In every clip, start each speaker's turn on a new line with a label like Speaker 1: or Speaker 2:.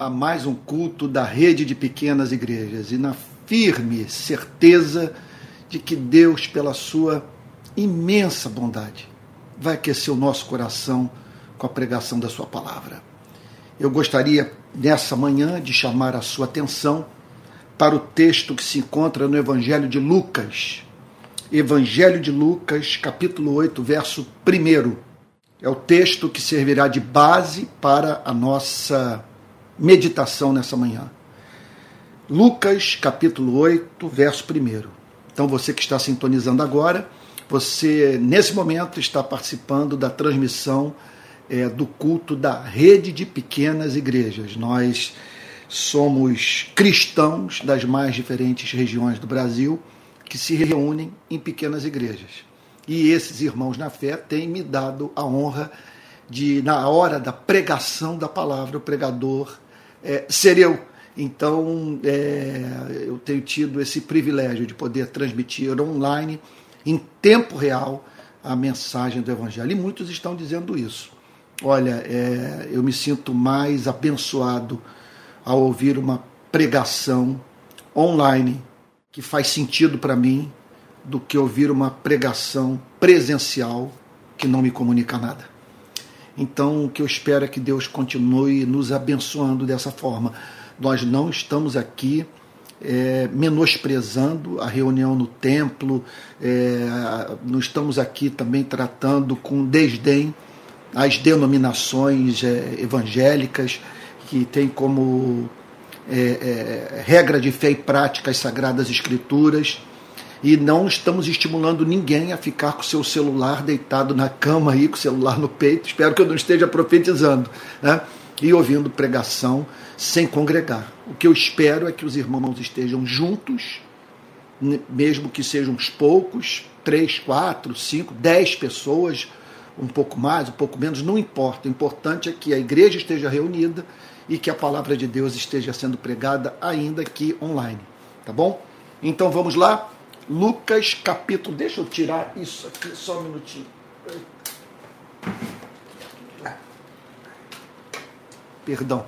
Speaker 1: a mais um culto da rede de pequenas igrejas e na firme certeza de que Deus, pela sua imensa bondade, vai aquecer o nosso coração com a pregação da Sua palavra. Eu gostaria, nessa manhã, de chamar a sua atenção para o texto que se encontra no Evangelho de Lucas. Evangelho de Lucas, capítulo 8, verso 1. É o texto que servirá de base para a nossa meditação nessa manhã. Lucas, capítulo 8, verso 1. Então, você que está sintonizando agora, você, nesse momento, está participando da transmissão é, do culto da rede de pequenas igrejas. Nós somos cristãos das mais diferentes regiões do Brasil que se reúnem em pequenas igrejas. E esses irmãos na fé têm me dado a honra de, na hora da pregação da palavra, o pregador é, ser eu. Então, é, eu tenho tido esse privilégio de poder transmitir online, em tempo real, a mensagem do Evangelho. E muitos estão dizendo isso. Olha, é, eu me sinto mais abençoado ao ouvir uma pregação online que faz sentido para mim do que ouvir uma pregação presencial que não me comunica nada. Então, o que eu espero é que Deus continue nos abençoando dessa forma. Nós não estamos aqui é, menosprezando a reunião no templo, é, não estamos aqui também tratando com desdém as denominações é, evangélicas, que têm como é, é, regra de fé e prática as sagradas escrituras. E não estamos estimulando ninguém a ficar com o seu celular deitado na cama aí, com o celular no peito. Espero que eu não esteja profetizando. Né? E ouvindo pregação sem congregar. O que eu espero é que os irmãos estejam juntos, mesmo que sejam uns poucos, três, quatro, cinco, dez pessoas, um pouco mais, um pouco menos, não importa. O importante é que a igreja esteja reunida e que a palavra de Deus esteja sendo pregada ainda aqui online. Tá bom? Então vamos lá. Lucas capítulo. Deixa eu tirar isso aqui só um minutinho. Perdão.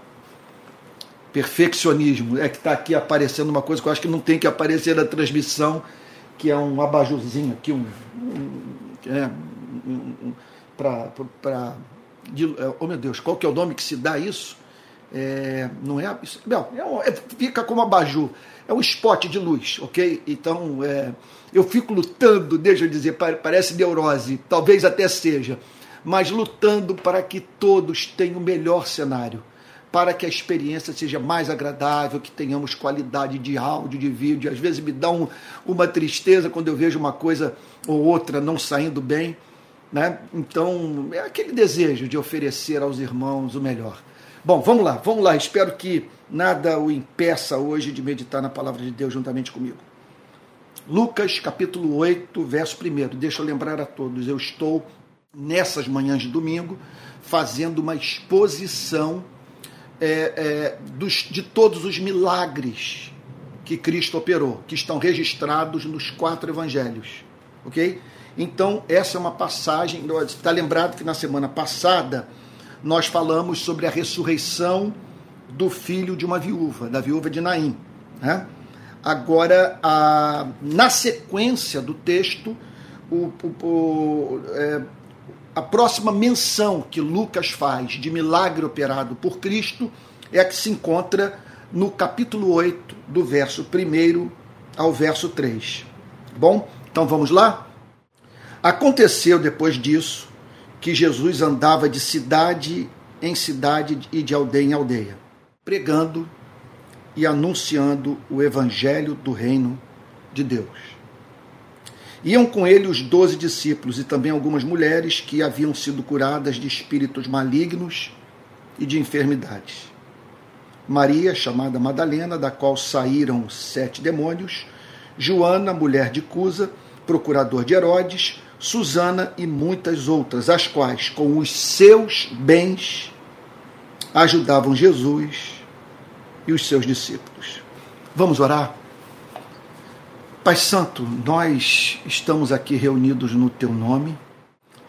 Speaker 1: Perfeccionismo. É que está aqui aparecendo uma coisa que eu acho que não tem que aparecer na transmissão, que é um abajurzinho aqui, um, um, é, um, um para. É, oh meu Deus, qual que é o nome que se dá isso? É, não é, isso, não, é, é, fica como abajur, é um spot de luz, ok? Então é, eu fico lutando, deixa eu dizer, parece neurose, talvez até seja, mas lutando para que todos tenham o melhor cenário, para que a experiência seja mais agradável, que tenhamos qualidade de áudio, de vídeo. Às vezes me dá um, uma tristeza quando eu vejo uma coisa ou outra não saindo bem né? Então, é aquele desejo de oferecer aos irmãos o melhor. Bom, vamos lá, vamos lá. Espero que nada o impeça hoje de meditar na palavra de Deus juntamente comigo. Lucas capítulo 8, verso 1. Deixa eu lembrar a todos, eu estou nessas manhãs de domingo fazendo uma exposição é, é, dos, de todos os milagres que Cristo operou, que estão registrados nos quatro evangelhos. Ok? Então, essa é uma passagem. Está lembrado que na semana passada nós falamos sobre a ressurreição do filho de uma viúva, da viúva de Naim. Né? Agora, a, na sequência do texto, o, o, o, é, a próxima menção que Lucas faz de milagre operado por Cristo é a que se encontra no capítulo 8, do verso 1 ao verso 3. Bom, então vamos lá? Aconteceu depois disso que Jesus andava de cidade em cidade e de aldeia em aldeia, pregando e anunciando o evangelho do reino de Deus. Iam com ele os doze discípulos e também algumas mulheres que haviam sido curadas de espíritos malignos e de enfermidades. Maria, chamada Madalena, da qual saíram sete demônios, Joana, mulher de Cusa, procurador de Herodes, Susana e muitas outras, as quais, com os seus bens, ajudavam Jesus e os seus discípulos. Vamos orar? Pai Santo, nós estamos aqui reunidos no Teu nome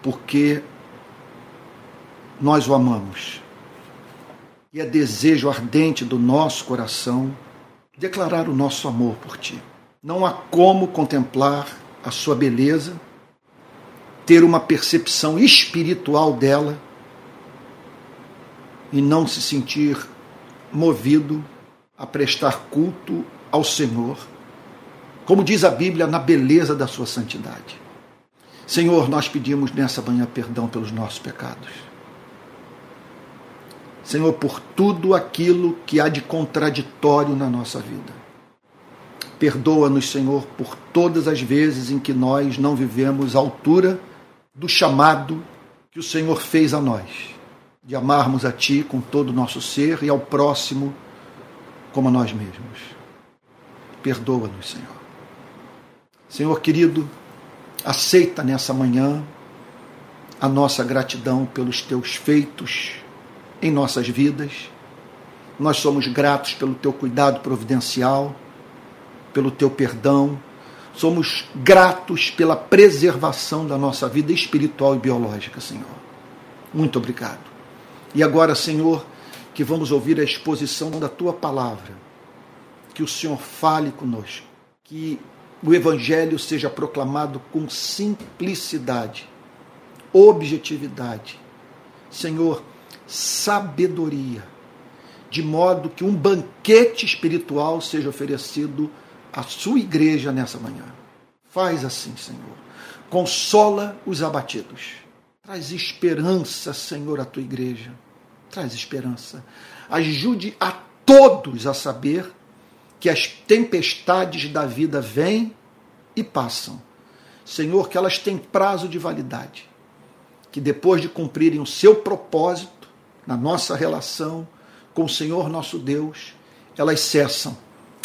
Speaker 1: porque nós o amamos. E é desejo ardente do nosso coração declarar o nosso amor por ti. Não há como contemplar a sua beleza, ter uma percepção espiritual dela e não se sentir movido a prestar culto ao Senhor, como diz a Bíblia, na beleza da sua santidade. Senhor, nós pedimos nessa manhã perdão pelos nossos pecados. Senhor, por tudo aquilo que há de contraditório na nossa vida. Perdoa-nos, Senhor, por todas as vezes em que nós não vivemos à altura do chamado que o Senhor fez a nós, de amarmos a Ti com todo o nosso ser e ao próximo como a nós mesmos. Perdoa-nos, Senhor. Senhor querido, aceita nessa manhã a nossa gratidão pelos teus feitos em nossas vidas. Nós somos gratos pelo teu cuidado providencial, pelo teu perdão. Somos gratos pela preservação da nossa vida espiritual e biológica, Senhor. Muito obrigado. E agora, Senhor, que vamos ouvir a exposição da tua palavra. Que o Senhor fale conosco. Que o Evangelho seja proclamado com simplicidade, objetividade. Senhor, sabedoria, de modo que um banquete espiritual seja oferecido à sua igreja nessa manhã. Faz assim, Senhor. Consola os abatidos. Traz esperança, Senhor, à tua igreja. Traz esperança. Ajude a todos a saber que as tempestades da vida vêm e passam. Senhor, que elas têm prazo de validade. Que depois de cumprirem o seu propósito, na nossa relação com o Senhor nosso Deus, elas cessam,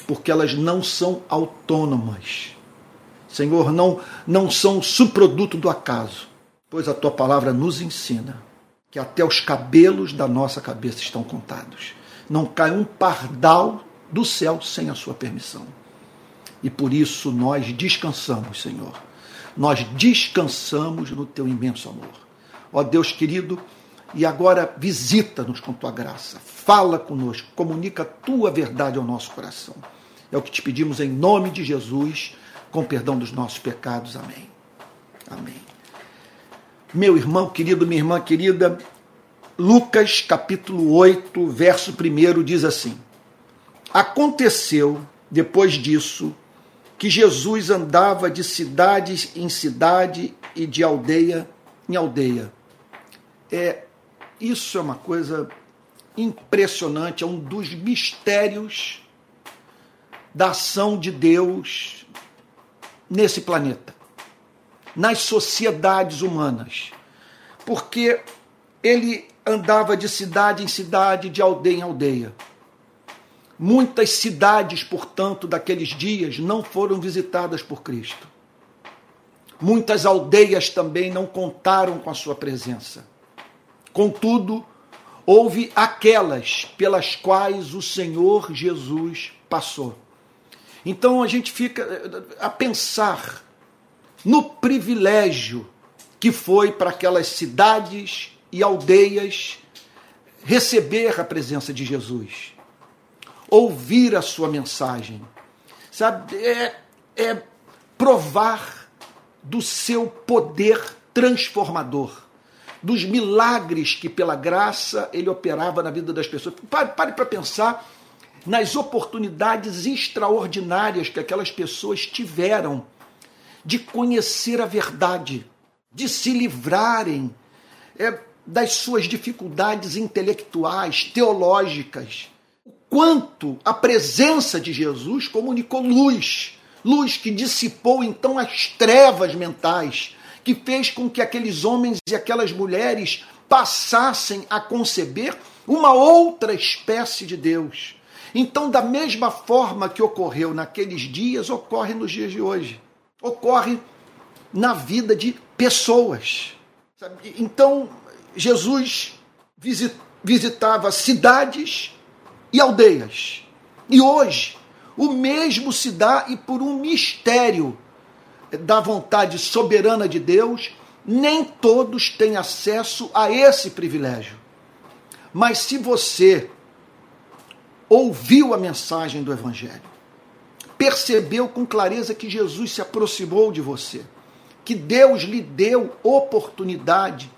Speaker 1: porque elas não são autônomas. Senhor, não, não são subproduto do acaso, pois a tua palavra nos ensina que até os cabelos da nossa cabeça estão contados. Não cai um pardal do céu sem a sua permissão. E por isso nós descansamos, Senhor. Nós descansamos no teu imenso amor. Ó Deus querido, e agora visita-nos com tua graça, fala conosco, comunica a tua verdade ao nosso coração. É o que te pedimos em nome de Jesus, com perdão dos nossos pecados. Amém. Amém. Meu irmão querido, minha irmã querida, Lucas capítulo 8, verso 1 diz assim: Aconteceu, depois disso, que Jesus andava de cidade em cidade e de aldeia em aldeia. É, isso é uma coisa impressionante, é um dos mistérios da ação de Deus nesse planeta, nas sociedades humanas. Porque ele andava de cidade em cidade, de aldeia em aldeia. Muitas cidades, portanto, daqueles dias não foram visitadas por Cristo. Muitas aldeias também não contaram com a sua presença. Contudo, houve aquelas pelas quais o Senhor Jesus passou. Então a gente fica eh, a pensar no privilégio que foi para aquelas cidades e aldeias receber a presença de Jesus, ouvir a sua mensagem, sabe? É, é provar do seu poder transformador dos milagres que, pela graça, ele operava na vida das pessoas. Pare para pensar nas oportunidades extraordinárias que aquelas pessoas tiveram de conhecer a verdade, de se livrarem é, das suas dificuldades intelectuais, teológicas. O quanto a presença de Jesus comunicou luz, luz que dissipou então as trevas mentais, que fez com que aqueles homens e aquelas mulheres passassem a conceber uma outra espécie de Deus. Então, da mesma forma que ocorreu naqueles dias, ocorre nos dias de hoje. Ocorre na vida de pessoas. Então, Jesus visitava cidades e aldeias. E hoje, o mesmo se dá e por um mistério da vontade soberana de Deus, nem todos têm acesso a esse privilégio. Mas se você ouviu a mensagem do Evangelho, percebeu com clareza que Jesus se aproximou de você, que Deus lhe deu oportunidade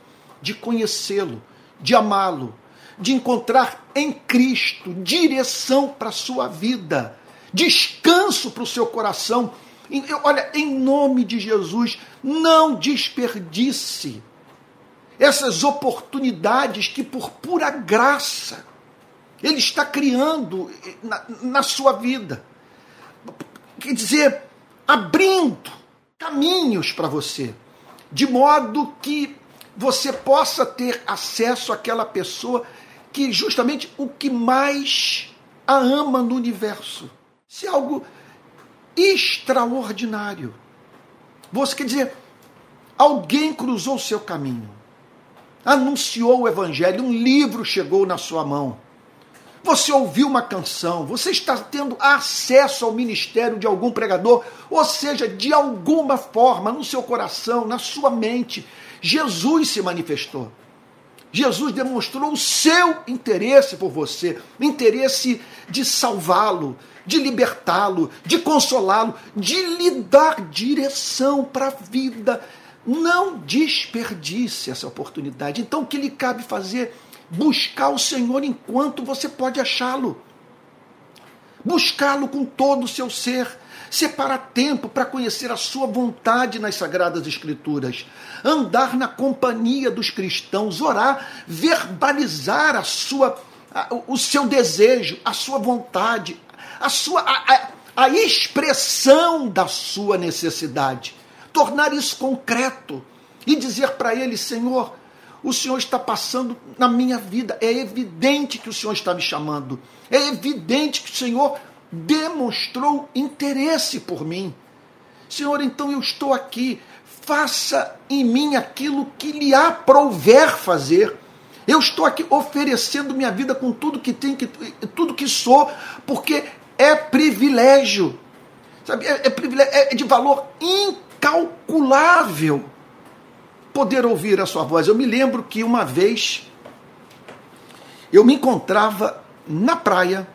Speaker 1: de conhecê-lo, de amá-lo, de encontrar em Cristo direção para a sua vida, descanso para o seu coração. Olha, em nome de Jesus, não desperdice essas oportunidades que, por pura graça, Ele está criando na, na sua vida. Quer dizer, abrindo caminhos para você, de modo que você possa ter acesso àquela pessoa que justamente o que mais a ama no universo. Se é algo extraordinário. Você quer dizer, alguém cruzou o seu caminho, anunciou o evangelho, um livro chegou na sua mão. Você ouviu uma canção, você está tendo acesso ao ministério de algum pregador, ou seja, de alguma forma, no seu coração, na sua mente, Jesus se manifestou. Jesus demonstrou o seu interesse por você, interesse de salvá-lo, de libertá-lo, de consolá-lo, de lhe dar direção para a vida. Não desperdice essa oportunidade. Então, o que lhe cabe fazer? Buscar o Senhor enquanto você pode achá-lo. Buscá-lo com todo o seu ser. Separar tempo para conhecer a sua vontade nas Sagradas Escrituras, andar na companhia dos cristãos, orar, verbalizar a sua, o seu desejo, a sua vontade, a sua a, a, a expressão da sua necessidade, tornar isso concreto e dizer para ele, Senhor, o Senhor está passando na minha vida. É evidente que o Senhor está me chamando. É evidente que o Senhor demonstrou interesse por mim. Senhor, então eu estou aqui. Faça em mim aquilo que lhe aprouver fazer. Eu estou aqui oferecendo minha vida com tudo que tenho, que, tudo que sou, porque é privilégio. Sabe? É, é, privilégio, é de valor incalculável poder ouvir a sua voz. Eu me lembro que uma vez eu me encontrava na praia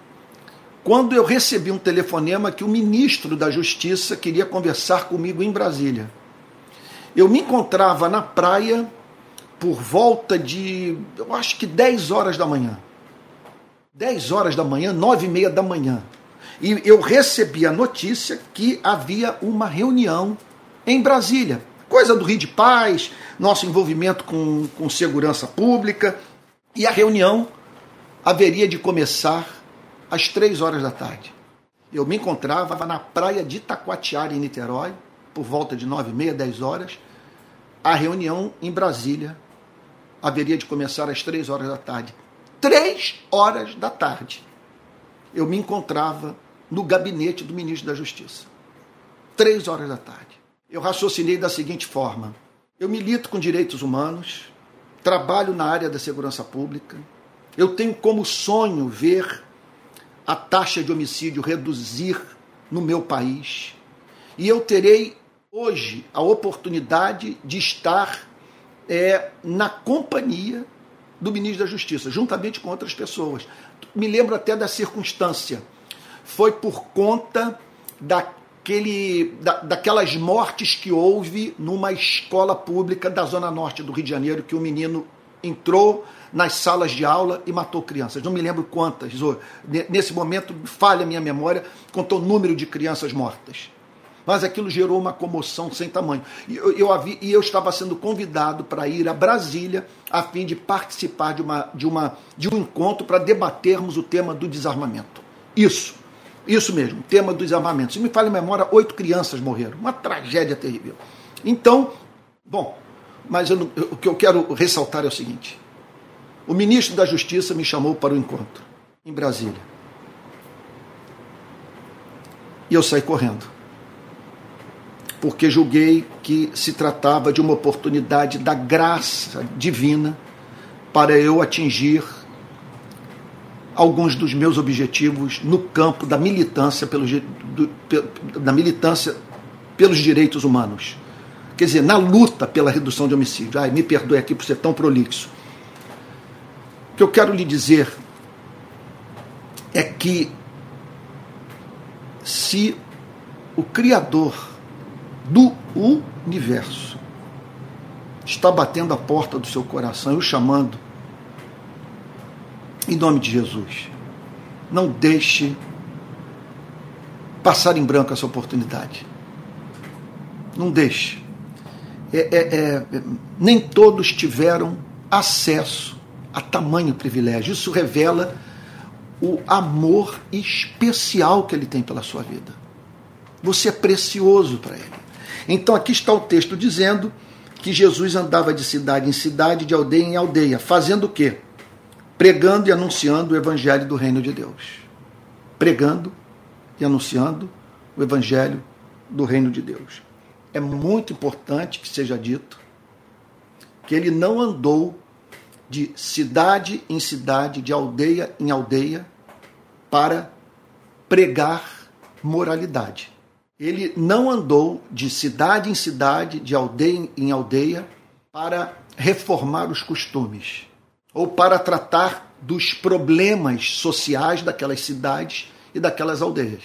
Speaker 1: quando eu recebi um telefonema que o ministro da Justiça queria conversar comigo em Brasília. Eu me encontrava na praia por volta de, eu acho que 10 horas da manhã. 10 horas da manhã, 9 e meia da manhã. E eu recebi a notícia que havia uma reunião em Brasília. Coisa do Rio de Paz, nosso envolvimento com, com segurança pública. E a reunião haveria de começar às três horas da tarde. Eu me encontrava na praia de Itacoatiara, em Niterói, por volta de nove e meia, dez horas. A reunião em Brasília haveria de começar às três horas da tarde. Três horas da tarde, eu me encontrava no gabinete do ministro da Justiça. Três horas da tarde. Eu raciocinei da seguinte forma: eu milito com direitos humanos, trabalho na área da segurança pública, eu tenho como sonho ver a taxa de homicídio reduzir no meu país. E eu terei hoje a oportunidade de estar é, na companhia do ministro da Justiça, juntamente com outras pessoas. Me lembro até da circunstância. Foi por conta daquele, da, daquelas mortes que houve numa escola pública da Zona Norte do Rio de Janeiro, que o menino entrou nas salas de aula e matou crianças. Não me lembro quantas. Nesse momento, falha a minha memória quanto ao número de crianças mortas. Mas aquilo gerou uma comoção sem tamanho. E eu, eu, havia, e eu estava sendo convidado para ir a Brasília a fim de participar de, uma, de, uma, de um encontro para debatermos o tema do desarmamento. Isso, isso mesmo, tema do desarmamento. Se me falha a memória, oito crianças morreram. Uma tragédia terrível. Então, bom, mas o que eu quero ressaltar é o seguinte: o ministro da Justiça me chamou para o encontro em Brasília. E eu saí correndo. Porque julguei que se tratava de uma oportunidade da graça divina para eu atingir alguns dos meus objetivos no campo da militância pelos, do, da militância pelos direitos humanos quer dizer, na luta pela redução de homicídio. Ai, me perdoe aqui por ser tão prolixo. O que eu quero lhe dizer é que se o Criador do universo está batendo a porta do seu coração e o chamando, em nome de Jesus, não deixe passar em branco essa oportunidade. Não deixe. É, é, é, nem todos tiveram acesso a tamanho privilégio. Isso revela o amor especial que ele tem pela sua vida. Você é precioso para ele. Então aqui está o texto dizendo que Jesus andava de cidade em cidade, de aldeia em aldeia, fazendo o quê? Pregando e anunciando o evangelho do reino de Deus. Pregando e anunciando o evangelho do reino de Deus. É muito importante que seja dito que ele não andou de cidade em cidade, de aldeia em aldeia, para pregar moralidade. Ele não andou de cidade em cidade, de aldeia em aldeia, para reformar os costumes ou para tratar dos problemas sociais daquelas cidades e daquelas aldeias.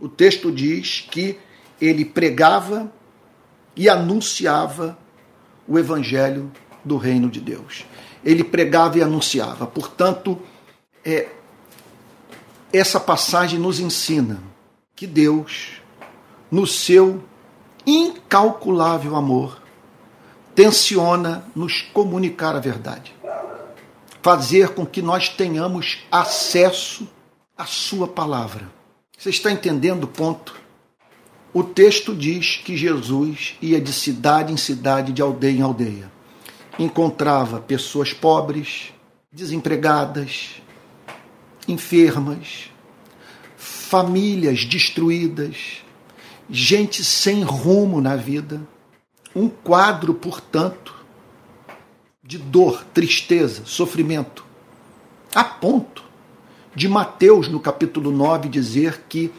Speaker 1: O texto diz que ele pregava e anunciava o evangelho do reino de Deus. Ele pregava e anunciava. Portanto, é, essa passagem nos ensina que Deus, no seu incalculável amor, tensiona nos comunicar a verdade, fazer com que nós tenhamos acesso à Sua palavra. Você está entendendo o ponto? O texto diz que Jesus ia de cidade em cidade, de aldeia em aldeia. Encontrava pessoas pobres, desempregadas, enfermas, famílias destruídas, gente sem rumo na vida. Um quadro, portanto, de dor, tristeza, sofrimento, a ponto de Mateus, no capítulo 9, dizer que,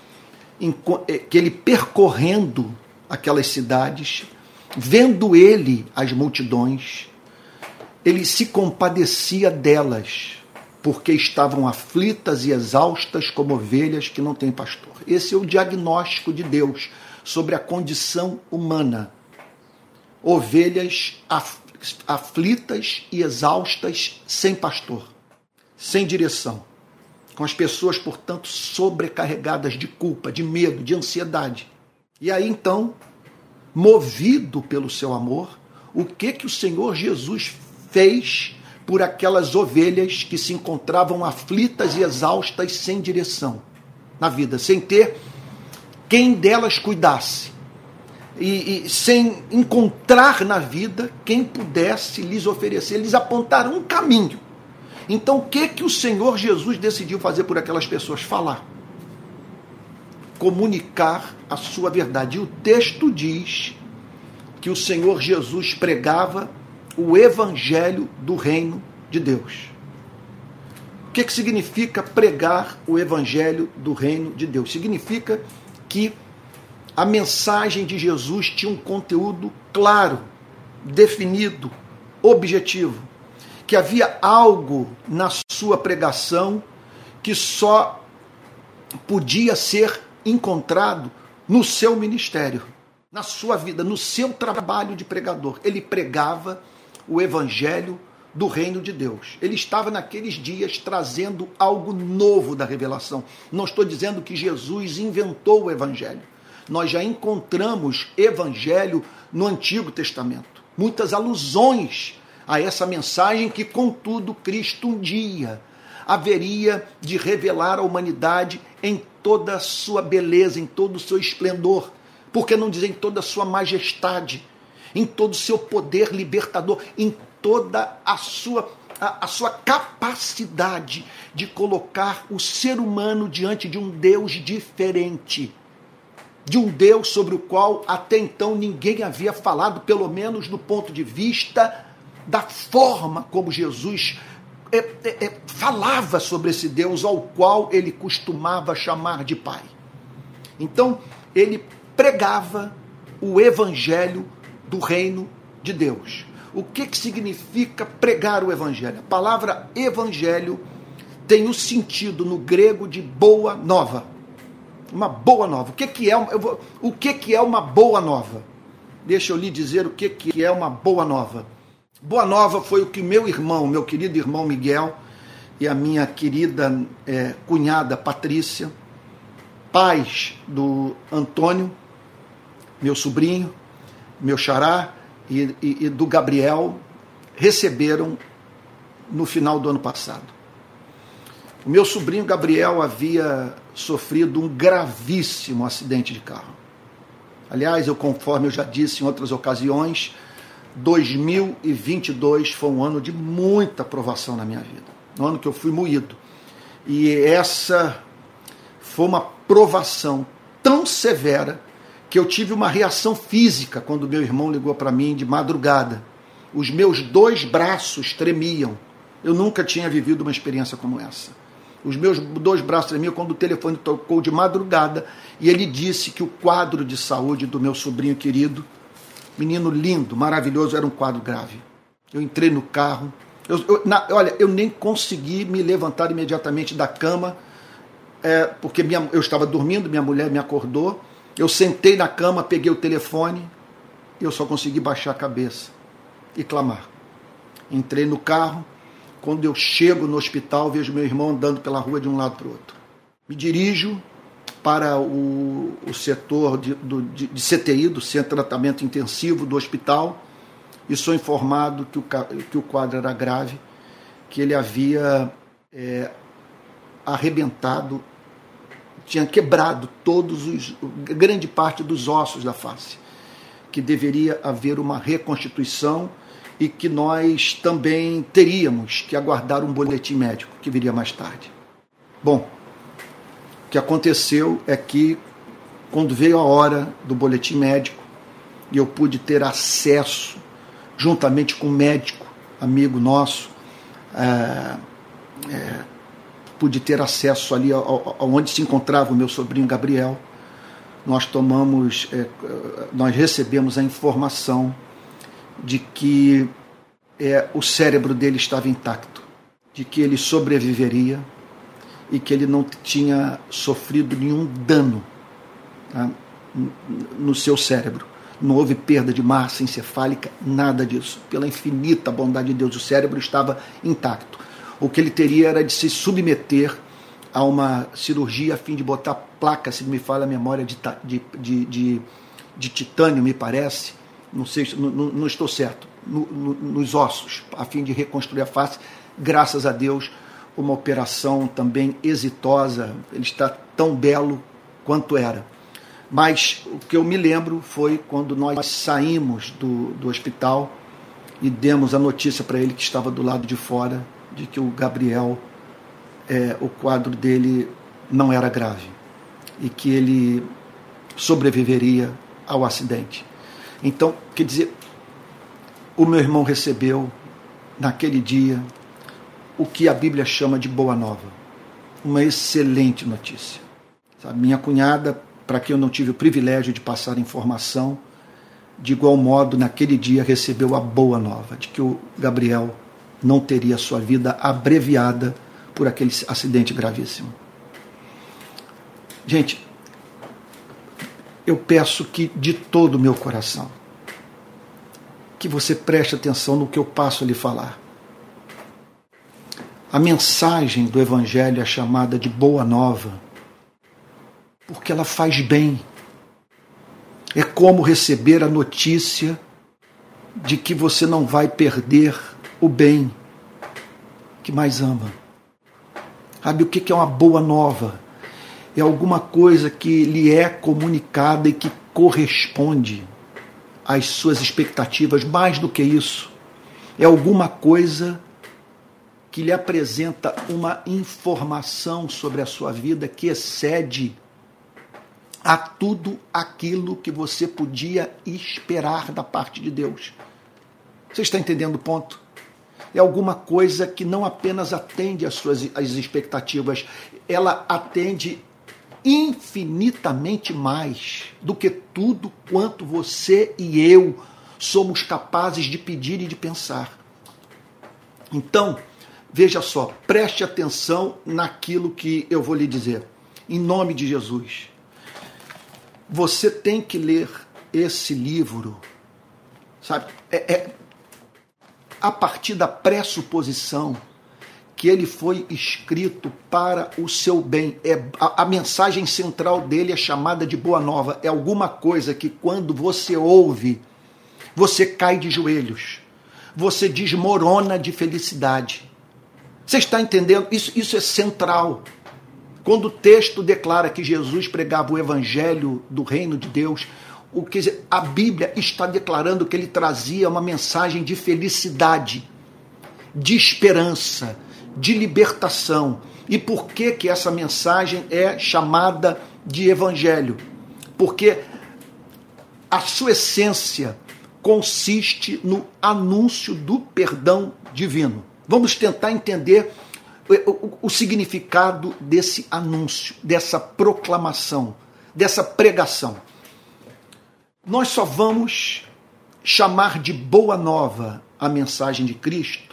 Speaker 1: eh, que ele percorrendo aquelas cidades, vendo ele as multidões, ele se compadecia delas, porque estavam aflitas e exaustas como ovelhas que não têm pastor. Esse é o diagnóstico de Deus sobre a condição humana. Ovelhas aflitas e exaustas sem pastor, sem direção com as pessoas, portanto, sobrecarregadas de culpa, de medo, de ansiedade. E aí então, movido pelo seu amor, o que que o Senhor Jesus fez por aquelas ovelhas que se encontravam aflitas e exaustas sem direção na vida, sem ter quem delas cuidasse e, e, sem encontrar na vida quem pudesse lhes oferecer, eles apontaram um caminho então, o que que o Senhor Jesus decidiu fazer por aquelas pessoas? Falar. Comunicar a sua verdade. E o texto diz que o Senhor Jesus pregava o evangelho do reino de Deus. O que, que significa pregar o evangelho do reino de Deus? Significa que a mensagem de Jesus tinha um conteúdo claro, definido, objetivo que havia algo na sua pregação que só podia ser encontrado no seu ministério, na sua vida, no seu trabalho de pregador. Ele pregava o evangelho do reino de Deus. Ele estava naqueles dias trazendo algo novo da revelação. Não estou dizendo que Jesus inventou o evangelho. Nós já encontramos evangelho no Antigo Testamento. Muitas alusões a essa mensagem que, contudo, Cristo um dia haveria de revelar à humanidade em toda a sua beleza, em todo o seu esplendor, porque não dizer em toda a sua majestade, em todo o seu poder libertador, em toda a sua a, a, sua capacidade de colocar o ser humano diante de um Deus diferente, de um Deus sobre o qual até então ninguém havia falado, pelo menos do ponto de vista da forma como Jesus é, é, é, falava sobre esse Deus ao qual ele costumava chamar de Pai. Então, ele pregava o evangelho do reino de Deus. O que, que significa pregar o evangelho? A palavra evangelho tem o sentido no grego de boa nova. Uma boa nova. O que, que é, vou, o que, que é uma boa nova? Deixa eu lhe dizer o que, que é uma boa nova. Boa nova foi o que meu irmão, meu querido irmão Miguel, e a minha querida é, cunhada Patrícia, pais do Antônio, meu sobrinho, meu xará, e, e, e do Gabriel, receberam no final do ano passado. O meu sobrinho Gabriel havia sofrido um gravíssimo acidente de carro. Aliás, eu conforme eu já disse em outras ocasiões, 2022 foi um ano de muita provação na minha vida. Um ano que eu fui moído. E essa foi uma provação tão severa que eu tive uma reação física quando meu irmão ligou para mim de madrugada. Os meus dois braços tremiam. Eu nunca tinha vivido uma experiência como essa. Os meus dois braços tremiam quando o telefone tocou de madrugada e ele disse que o quadro de saúde do meu sobrinho querido, menino lindo, maravilhoso, era um quadro grave. Eu entrei no carro. Eu, eu, na, olha, eu nem consegui me levantar imediatamente da cama, é, porque minha, eu estava dormindo, minha mulher me acordou. Eu sentei na cama, peguei o telefone, eu só consegui baixar a cabeça e clamar. Entrei no carro, quando eu chego no hospital, vejo meu irmão andando pela rua de um lado para o outro. Me dirijo para o, o setor de, do, de, de, CTI, do Centro de Tratamento Intensivo do hospital, e sou informado que o, que o quadro era grave, que ele havia é, arrebentado, tinha quebrado todos os, grande parte dos ossos da face, que deveria haver uma reconstituição e que nós também teríamos que aguardar um boletim médico que viria mais tarde. Bom, o que aconteceu é que quando veio a hora do boletim médico e eu pude ter acesso, juntamente com um médico, amigo nosso, é, é, pude ter acesso ali aonde se encontrava o meu sobrinho Gabriel. Nós tomamos, é, nós recebemos a informação de que é, o cérebro dele estava intacto, de que ele sobreviveria e que ele não tinha sofrido nenhum dano tá, no seu cérebro. Não houve perda de massa encefálica, nada disso. Pela infinita bondade de Deus, o cérebro estava intacto. O que ele teria era de se submeter a uma cirurgia a fim de botar placa, se me fala a memória, de, de, de, de titânio, me parece, não sei, não, não estou certo, no, no, nos ossos, a fim de reconstruir a face. Graças a Deus, uma operação também exitosa. Ele está tão belo quanto era. Mas o que eu me lembro foi quando nós saímos do, do hospital e demos a notícia para ele que estava do lado de fora de que o Gabriel, é, o quadro dele não era grave e que ele sobreviveria ao acidente. Então, quer dizer, o meu irmão recebeu naquele dia o que a Bíblia chama de boa nova. Uma excelente notícia. Minha cunhada, para quem eu não tive o privilégio de passar informação, de igual modo, naquele dia recebeu a boa nova de que o Gabriel não teria sua vida abreviada por aquele acidente gravíssimo. Gente, eu peço que de todo o meu coração que você preste atenção no que eu passo a lhe falar. A mensagem do Evangelho é chamada de Boa Nova, porque ela faz bem. É como receber a notícia de que você não vai perder o bem que mais ama. Sabe o que é uma boa nova? É alguma coisa que lhe é comunicada e que corresponde às suas expectativas, mais do que isso. É alguma coisa que lhe apresenta uma informação sobre a sua vida que excede a tudo aquilo que você podia esperar da parte de Deus. Você está entendendo o ponto? É alguma coisa que não apenas atende às suas às expectativas, ela atende infinitamente mais do que tudo quanto você e eu somos capazes de pedir e de pensar. Então, Veja só, preste atenção naquilo que eu vou lhe dizer. Em nome de Jesus. Você tem que ler esse livro, sabe? É, é a partir da pressuposição que ele foi escrito para o seu bem. É, a, a, mensagem central dele é chamada de Boa Nova. É alguma coisa que quando você ouve, você cai de joelhos, você desmorona de felicidade. Você está entendendo? Isso, isso é central. Quando o texto declara que Jesus pregava o evangelho do reino de Deus, o que a Bíblia está declarando que ele trazia uma mensagem de felicidade, de esperança, de libertação. E por que que essa mensagem é chamada de evangelho? Porque a sua essência consiste no anúncio do perdão divino. Vamos tentar entender o, o, significado desse anúncio, dessa proclamação, dessa pregação. Nós só vamos chamar de boa nova a mensagem de Cristo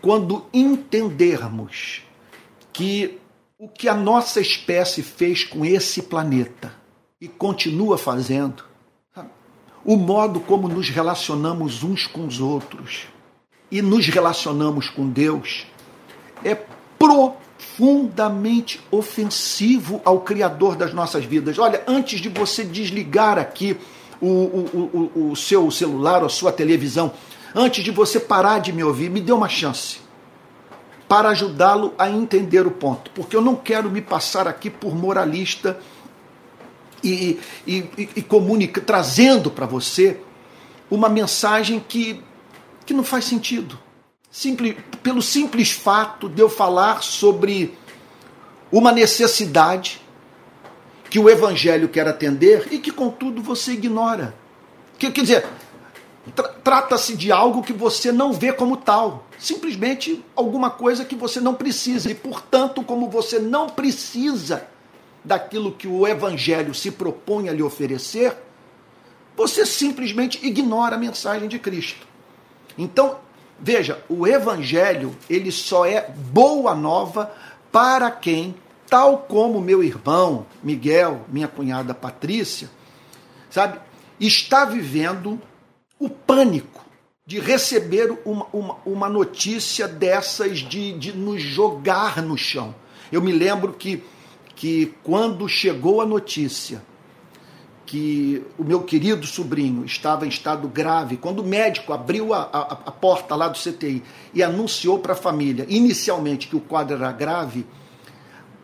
Speaker 1: quando entendermos que o que a nossa espécie fez com esse planeta e continua fazendo, o modo como nos relacionamos uns com os outros, e nos relacionamos com Deus é profundamente ofensivo ao Criador das nossas vidas. Olha, antes de você desligar aqui o, o, o, o seu celular ou a sua televisão, antes de você parar de me ouvir, me dê uma chance para ajudá-lo a entender o ponto, porque eu não quero me passar aqui por moralista e, e, e, e comunica, trazendo para você uma mensagem que que não faz sentido. Pelo simples fato de eu falar sobre uma necessidade que o Evangelho quer atender e que, contudo, você ignora. Quer dizer, tra trata-se de algo que você não vê como tal. Simplesmente alguma coisa que você não precisa. E, portanto, como você não precisa daquilo que o Evangelho se propõe a lhe oferecer, você simplesmente ignora a mensagem de Cristo. Então, veja, o evangelho, ele só é boa nova para quem, tal como meu irmão Miguel, minha cunhada Patrícia, sabe, está vivendo o pânico de receber uma, uma, uma notícia dessas de, de nos jogar no chão. Eu me lembro que, que quando chegou a notícia que o meu querido sobrinho estava em estado grave, quando o médico abriu a, a, a porta lá do CTI e anunciou para a família, inicialmente, que o quadro era grave,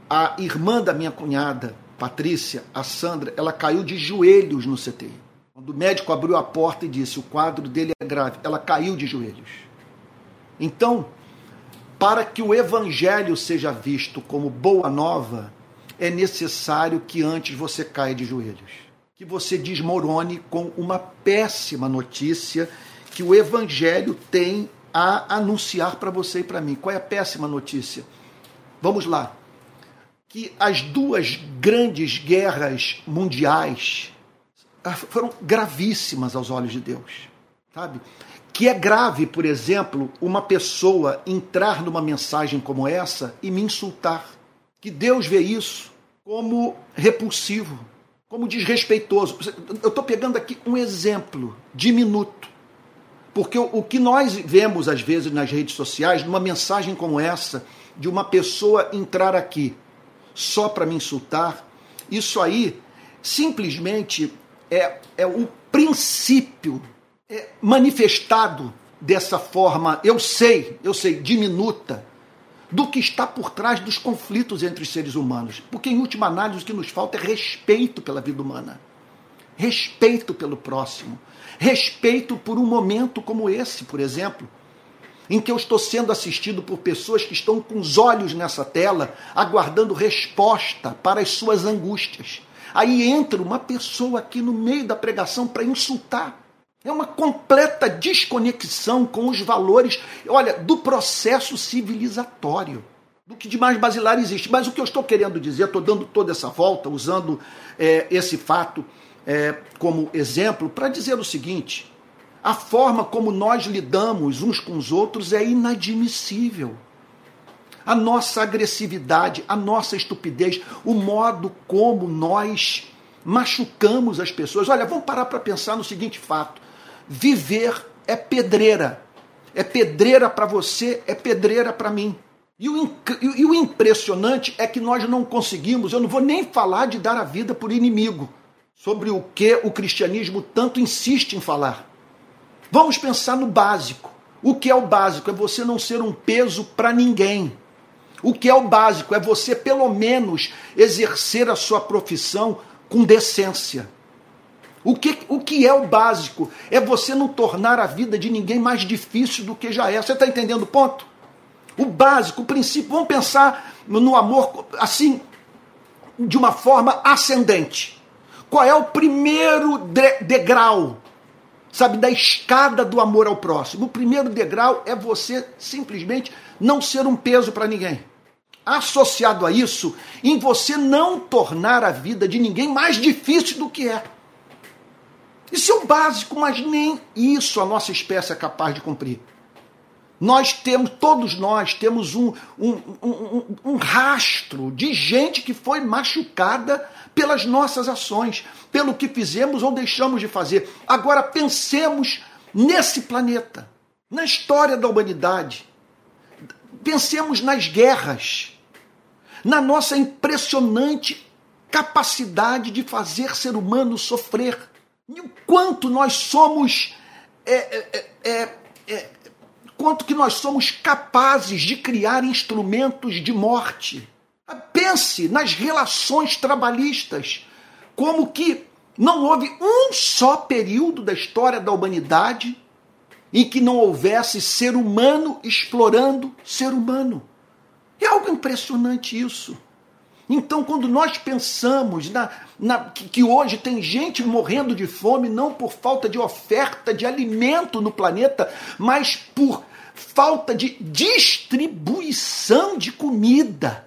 Speaker 1: a irmã da minha cunhada, Patrícia, a Sandra, ela caiu de joelhos no CTI. O médico abriu a porta e disse: o quadro dele é grave, ela caiu de joelhos. Então, para que o evangelho seja visto como boa nova, é necessário que antes você caia de joelhos que você desmorone com uma péssima notícia que o Evangelho tem a anunciar para você e para mim. Qual é a péssima notícia? Vamos lá. Que as duas grandes guerras mundiais foram gravíssimas aos olhos de Deus, sabe? Que é grave, por exemplo, uma pessoa entrar numa mensagem como essa e me insultar. Que Deus vê isso como repulsivo como desrespeitoso. Eu estou pegando aqui um exemplo diminuto. Porque o, o que nós vemos às vezes nas redes sociais, numa mensagem como essa, de uma pessoa entrar aqui só para me insultar, isso aí simplesmente é, é o princípio é manifestado dessa forma, eu sei, eu sei, diminuta, do que está por trás dos conflitos entre os seres humanos. Porque, em última análise, o que nos falta é respeito pela vida humana, respeito pelo próximo, respeito por um momento como esse, por exemplo, em que eu estou sendo assistido por pessoas que estão com os olhos nessa tela, aguardando resposta para as suas angústias. Aí entra uma pessoa aqui no meio da pregação para insultar é uma completa desconexão com os valores, olha, do processo civilizatório, do que de mais basilar existe. Mas o que eu estou querendo dizer, estou dando toda essa volta, usando é, esse fato é, como exemplo, para dizer o seguinte: a forma como nós lidamos uns com os outros é inadmissível. A nossa agressividade, a nossa estupidez, o modo como nós machucamos as pessoas. Olha, vamos parar para pensar no seguinte fato: viver é pedreira. É pedreira para você, é pedreira para mim. E o, e o impressionante é que nós não conseguimos, eu não vou nem falar de dar a vida por inimigo, sobre o que o cristianismo tanto insiste em falar. Vamos pensar no básico. O que é o básico? É você não ser um peso para ninguém. O que é o básico? É você, pelo menos, exercer a sua profissão com decência. O que, o que é o básico? É você não tornar a vida de ninguém mais difícil do que já é. Você está entendendo o ponto? O básico, o princípio. Vamos pensar no amor assim, de uma forma ascendente. Qual é o primeiro degrau, sabe, da escada do amor ao próximo? O primeiro degrau é você simplesmente não ser um peso para ninguém. Associado a isso, em você não tornar a vida de ninguém mais difícil do que é. Isso é o básico, mas nem isso a nossa espécie é capaz de cumprir. Nós temos, todos nós temos um, um, um, um, rastro de gente que foi machucada pelas nossas ações, pelo que fizemos ou deixamos de fazer. Agora pensemos nesse planeta, na história da humanidade. Pensemos nas guerras, na nossa impressionante capacidade de fazer ser humano sofrer e o quanto nós somos. É, é, é, é, quanto que nós somos capazes de criar instrumentos de morte. Pense nas relações trabalhistas, como que não houve um só período da história da humanidade em que não houvesse ser humano explorando ser humano. É algo impressionante isso. Então, quando nós pensamos na, na, que, que hoje tem gente morrendo de fome, não por falta de oferta de alimento no planeta, mas por falta de distribuição de comida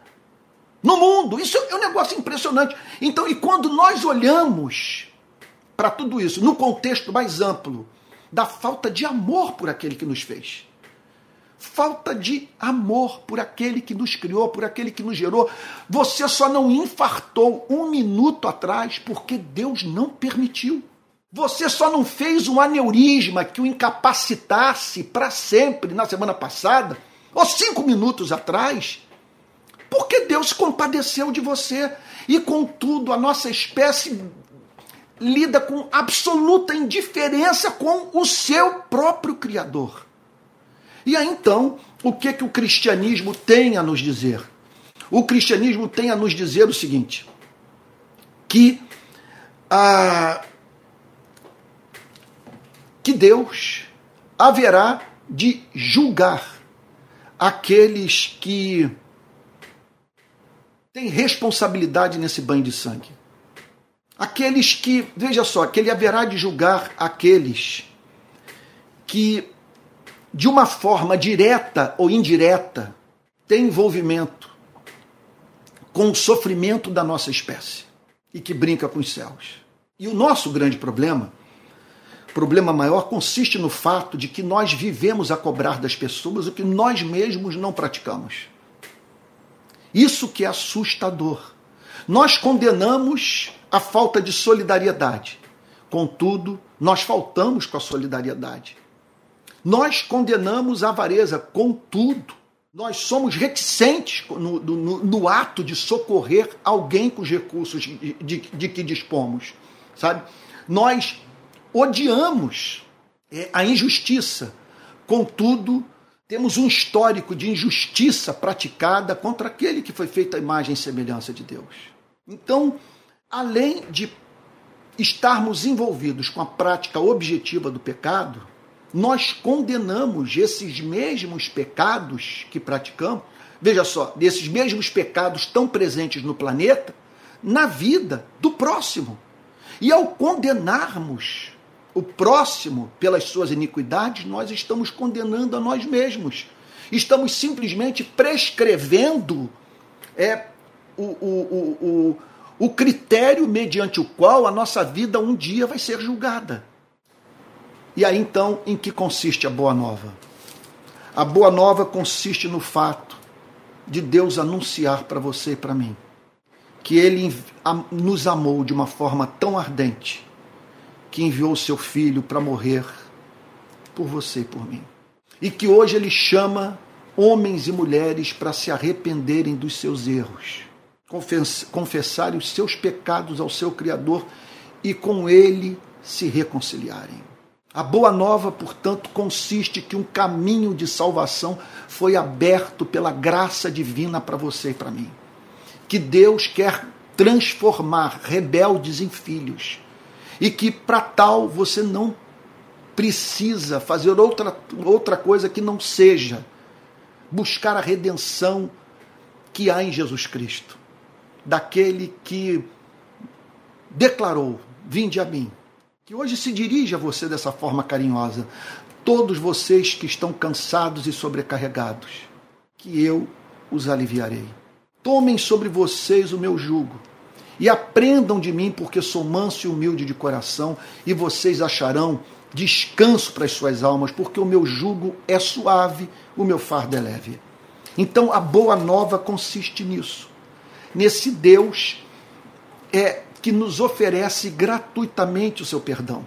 Speaker 1: no mundo. Isso é um negócio impressionante. Então, e quando nós olhamos para tudo isso no contexto mais amplo da falta de amor por aquele que nos fez, falta de amor por aquele que nos criou, por aquele que nos gerou. Você só não infartou um minuto atrás porque Deus não permitiu. Você só não fez um aneurisma que o incapacitasse para sempre na semana passada, ou cinco minutos atrás, porque Deus compadeceu de você. E contudo, a nossa espécie lida com absoluta indiferença com o seu próprio Criador. E aí então, o que, que o cristianismo tem a nos dizer? O cristianismo tem a nos dizer o seguinte: que, ah, que Deus haverá de julgar aqueles que têm responsabilidade nesse banho de sangue. Aqueles que, veja só, que ele haverá de julgar aqueles que de uma forma direta ou indireta, tem envolvimento com o sofrimento da nossa espécie e que brinca com os céus. E o nosso grande problema, problema maior, consiste no fato de que nós vivemos a cobrar das pessoas o que nós mesmos não praticamos. Isso que é assustador. Nós condenamos a falta de solidariedade. Contudo, nós faltamos com a solidariedade. Nós condenamos a avareza, contudo, nós somos reticentes no, no, no, ato de socorrer alguém com os recursos de, de, de que dispomos, sabe? Nós odiamos é, a injustiça, contudo, temos um histórico de injustiça praticada contra aquele que foi feito à imagem e semelhança de Deus. Então, além de estarmos envolvidos com a prática objetiva do pecado, nós condenamos esses mesmos pecados que praticamos, veja só, desses mesmos pecados tão presentes no planeta, na vida do próximo. E ao condenarmos o próximo pelas suas iniquidades, nós estamos condenando a nós mesmos. Estamos simplesmente prescrevendo é, o, o, o, o critério mediante o qual a nossa vida um dia vai ser julgada. E aí então, em que consiste a boa nova? A boa nova consiste no fato de Deus anunciar para você e para mim que Ele nos amou de uma forma tão ardente que enviou seu Filho para morrer por você e por mim. E que hoje Ele chama homens e mulheres para se arrependerem dos seus erros, confessarem os seus pecados ao seu Criador e com Ele se reconciliarem. A boa nova, portanto, consiste que um caminho de salvação foi aberto pela graça divina para você e para mim. Que Deus quer transformar rebeldes em filhos. E que para tal você não precisa fazer outra, outra coisa que não seja buscar a redenção que há em Jesus Cristo, daquele que declarou: Vinde a mim que hoje se dirige a você dessa forma carinhosa. Todos vocês que estão cansados e sobrecarregados, que eu os aliviarei. Tomem sobre vocês o meu jugo e aprendam de mim, porque sou manso e humilde de coração, e vocês acharão descanso para as suas almas, porque o meu jugo é suave, o meu fardo é leve. Então a boa nova consiste nisso, nesse Deus é que nos oferece gratuitamente o seu perdão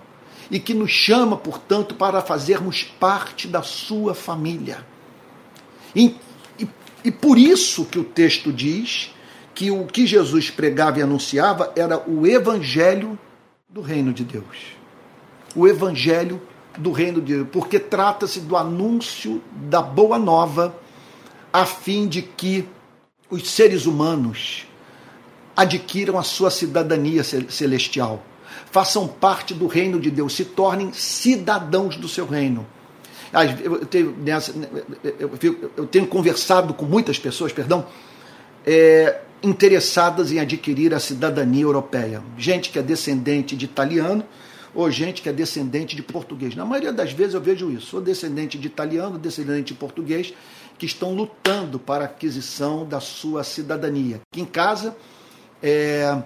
Speaker 1: e que nos chama, portanto, para fazermos parte da sua família. E, e, e, por isso que o texto diz que o que Jesus pregava e anunciava era o evangelho do reino de Deus. O evangelho do reino de Deus, porque trata-se do anúncio da boa nova, a fim de que os seres humanos adquiram a sua cidadania celestial, façam parte do reino de Deus, se tornem cidadãos do seu reino. Eu tenho, eu tenho conversado com muitas pessoas, perdão, é, interessadas em adquirir a cidadania europeia. Gente que é descendente de italiano ou gente que é descendente de português. Na maioria das vezes eu vejo isso. Sou descendente de italiano, descendente de português, que estão lutando para a aquisição da sua cidadania. Aqui em casa é,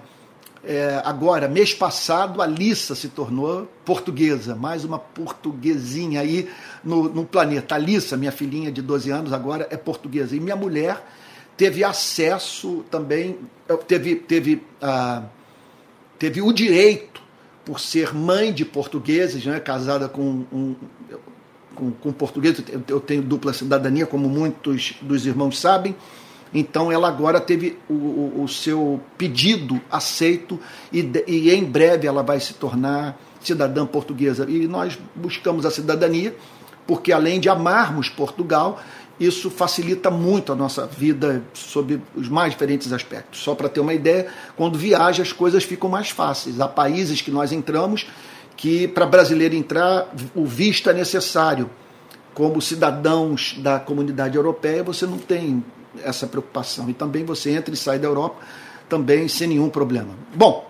Speaker 1: é, agora, mês passado, a Lissa se tornou portuguesa, mais uma portuguesinha aí no, no planeta. A Lissa, minha filhinha de 12 anos, agora é portuguesa. E minha mulher teve acesso também, teve, teve, ah, teve o direito, por ser mãe de portugueses, né, casada com um, com, com português, eu tenho dupla cidadania, como muitos dos irmãos sabem, então ela agora teve o, o, o seu pedido aceito e, e em breve ela vai se tornar cidadã portuguesa. E nós buscamos a cidadania porque além de amarmos Portugal, isso facilita muito a nossa vida sob os mais diferentes aspectos. Só para ter uma ideia, quando viaja as coisas ficam mais fáceis. Há países que nós entramos que para brasileiro entrar o visto é necessário. Como cidadãos da comunidade europeia, você não tem essa preocupação. E também você entra e sai da Europa também sem nenhum problema. Bom,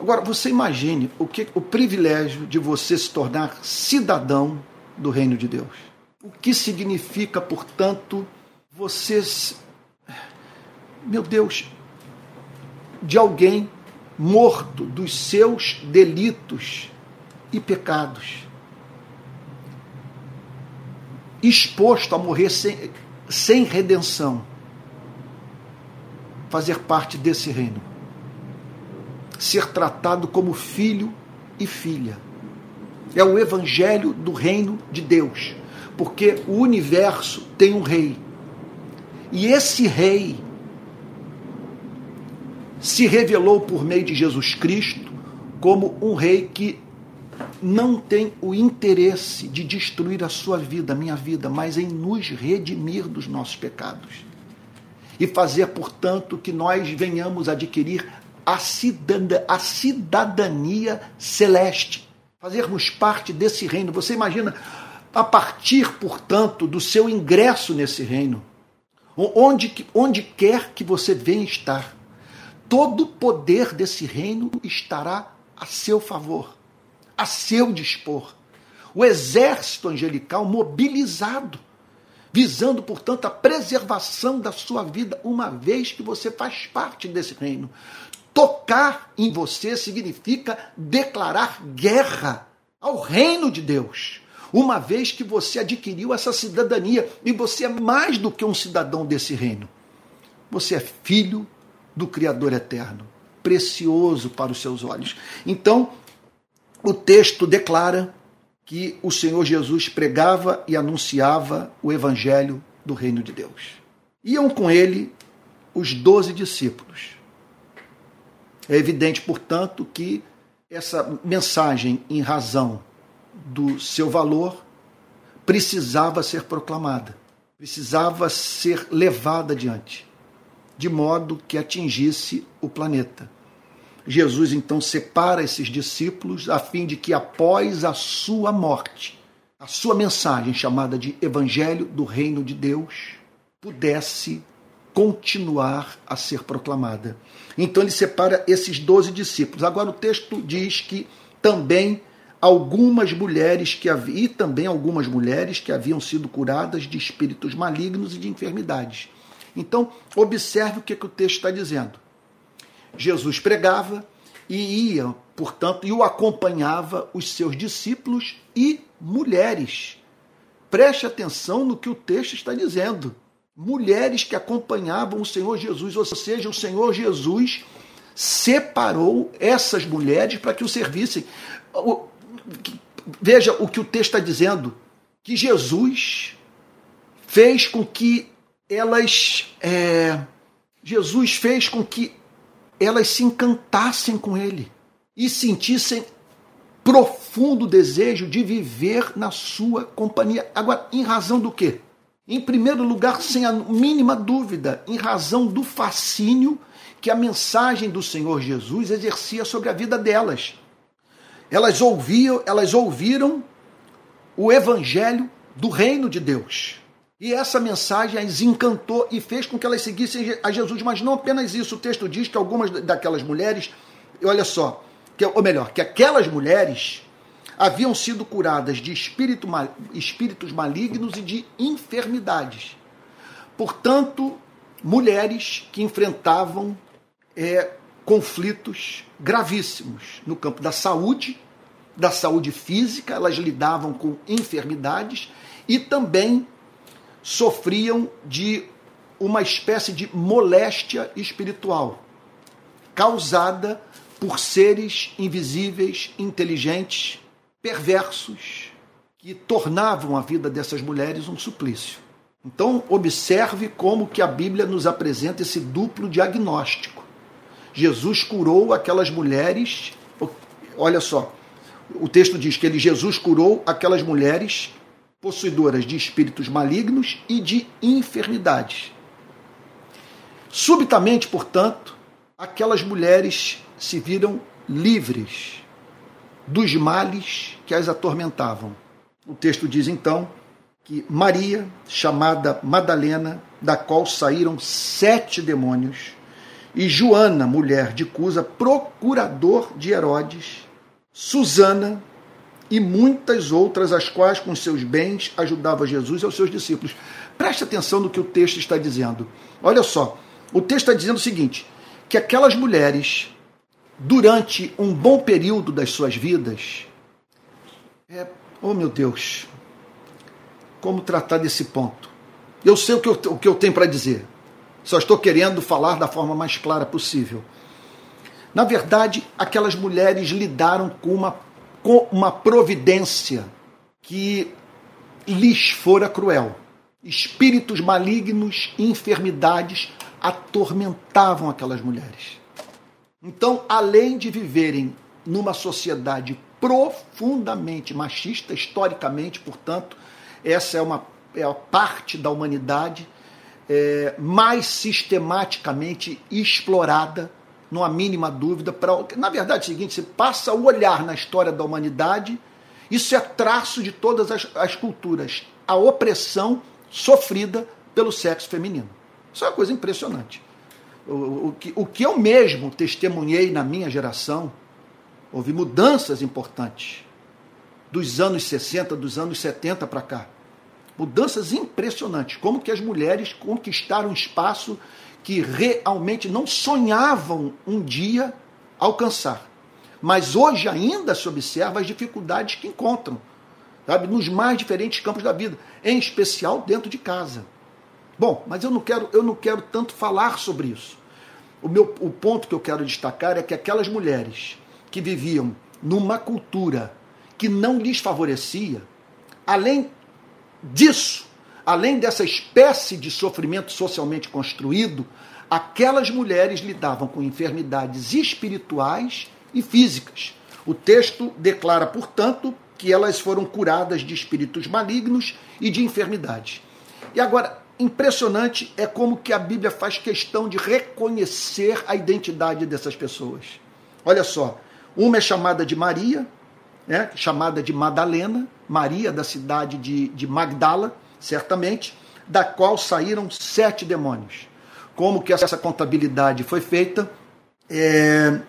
Speaker 1: agora você imagine o que o privilégio de você se tornar cidadão do reino de Deus. O que significa, portanto, vocês meu Deus, de alguém morto dos seus delitos e pecados, exposto a morrer sem, sem redenção, fazer parte desse reino, ser tratado como filho e filha. É o evangelho do reino de Deus, porque o universo tem um rei. E esse rei se revelou por meio de Jesus Cristo como um rei que não tem o interesse de destruir a sua vida, a minha vida, mas em nos redimir dos nossos pecados. E fazer, portanto, que nós venhamos adquirir a, cidadania, a cidadania celeste. Fazermos parte desse reino. Você imagina, a partir, portanto, do seu ingresso nesse reino, onde, onde quer que você venha estar, todo o poder desse reino estará a seu favor a seu dispor. O exército angelical mobilizado, visando, portanto, a preservação da sua vida, uma vez que você faz parte desse reino. Tocar em você significa declarar guerra ao reino de Deus. Uma vez que você adquiriu essa cidadania e você é mais do que um cidadão desse reino. Você é filho do Criador eterno, precioso para os seus olhos. Então, o texto declara que o Senhor Jesus pregava e anunciava o evangelho do reino de Deus. Iam com ele os doze discípulos. É evidente, portanto, que essa mensagem, em razão do seu valor, precisava ser proclamada, precisava ser levada adiante, de modo que atingisse o planeta. Jesus então separa esses discípulos a fim de que, após a sua morte, a sua mensagem, chamada de Evangelho do Reino de Deus, pudesse continuar a ser proclamada. Então ele separa esses doze discípulos. Agora o texto diz que também algumas mulheres que haviam, e também algumas mulheres que haviam sido curadas de espíritos malignos e de enfermidades. Então, observe o que, que o texto está dizendo. Jesus pregava e ia, portanto, e o acompanhava os seus discípulos e mulheres. Preste atenção no que o texto está dizendo mulheres que acompanhavam o Senhor Jesus, ou seja, o Senhor Jesus separou essas mulheres para que o servissem. Veja o que o texto está dizendo: que Jesus fez com que elas. É, Jesus fez com que elas se encantassem com ele e sentissem profundo desejo de viver na sua companhia. Agora, em razão do quê? Em primeiro lugar, sem a mínima dúvida, em razão do fascínio que a mensagem do Senhor Jesus exercia sobre a vida delas. Elas ouviam, elas ouviram o evangelho do reino de Deus. E essa mensagem as encantou e fez com que elas seguissem a Jesus. Mas não apenas isso, o texto diz que algumas daquelas mulheres, olha só, que, ou melhor, que aquelas mulheres haviam sido curadas de espírito, espíritos malignos e de enfermidades. Portanto, mulheres que enfrentavam é, conflitos gravíssimos no campo da saúde, da saúde física, elas lidavam com enfermidades e também sofriam de uma espécie de moléstia espiritual causada por seres invisíveis, inteligentes, perversos que tornavam a vida dessas mulheres um suplício. Então, observe como que a Bíblia nos apresenta esse duplo diagnóstico. Jesus curou aquelas mulheres, olha só, o texto diz que ele Jesus curou aquelas mulheres possuidoras de espíritos malignos e de enfermidades. Subitamente, portanto, aquelas mulheres se viram livres dos males que as atormentavam. O texto diz então que Maria, chamada Madalena, da qual saíram sete demônios, e Joana, mulher de Cusa, procurador de Herodes, Susana e muitas outras, as quais com seus bens ajudava Jesus e os seus discípulos. Preste atenção no que o texto está dizendo. Olha só, o texto está dizendo o seguinte: que aquelas mulheres durante um bom período das suas vidas, é, oh meu Deus, como tratar desse ponto? Eu sei o que eu, o que eu tenho para dizer, só estou querendo falar da forma mais clara possível. Na verdade, aquelas mulheres lidaram com uma, com uma providência que lhes fora cruel. Espíritos malignos e enfermidades atormentavam aquelas mulheres. Então, além de viverem numa sociedade profundamente machista, historicamente, portanto, essa é uma é a parte da humanidade é, mais sistematicamente explorada, não há mínima dúvida. Pra, na verdade, é o seguinte: você passa o olhar na história da humanidade, isso é traço de todas as, as culturas. A opressão sofrida pelo sexo feminino. Isso é uma coisa impressionante o, o, que, o que eu mesmo testemunhei na minha geração, houve mudanças importantes dos anos 60, dos anos 70 para cá. Mudanças impressionantes, como que as mulheres conquistaram um espaço que realmente não sonhavam um dia alcançar. Mas hoje ainda se observa as dificuldades que encontram sabe? Nos mais diferentes campos da vida, em especial dentro de casa. Bom, mas eu não quero, eu não quero tanto falar sobre isso. O, meu, o ponto que eu quero destacar é que aquelas mulheres que viviam numa cultura que não lhes favorecia, além disso, além dessa espécie de sofrimento socialmente construído, aquelas mulheres lidavam com enfermidades espirituais e físicas. O texto declara, portanto, que elas foram curadas de espíritos malignos e de enfermidades. E agora, impressionante é como que a Bíblia faz questão de reconhecer a identidade dessas pessoas. Olha só, uma é chamada de Maria, né, chamada de Madalena, Maria da cidade de, de Magdala, certamente, da qual saíram sete demônios. Como que essa contabilidade foi feita, é,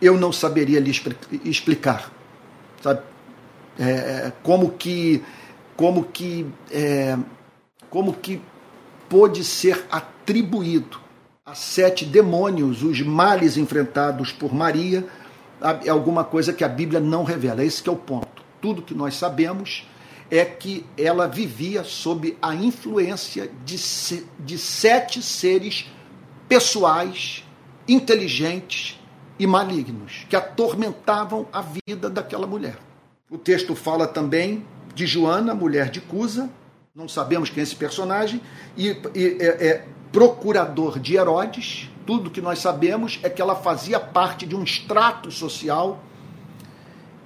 Speaker 1: eu não saberia lhe explicar. Sabe? É, como que, como que, é, como que pôde ser atribuído a sete demônios os males enfrentados por Maria é alguma coisa que a Bíblia não revela. Esse é o ponto. Tudo que nós sabemos é que ela vivia sob a influência de, de sete seres pessoais, inteligentes e malignos, que atormentavam a vida daquela mulher. O texto fala também de Joana, mulher de Cusa, não sabemos quem é esse personagem, e, e é, é procurador de Herodes, tudo que nós sabemos é que ela fazia parte de um extrato social,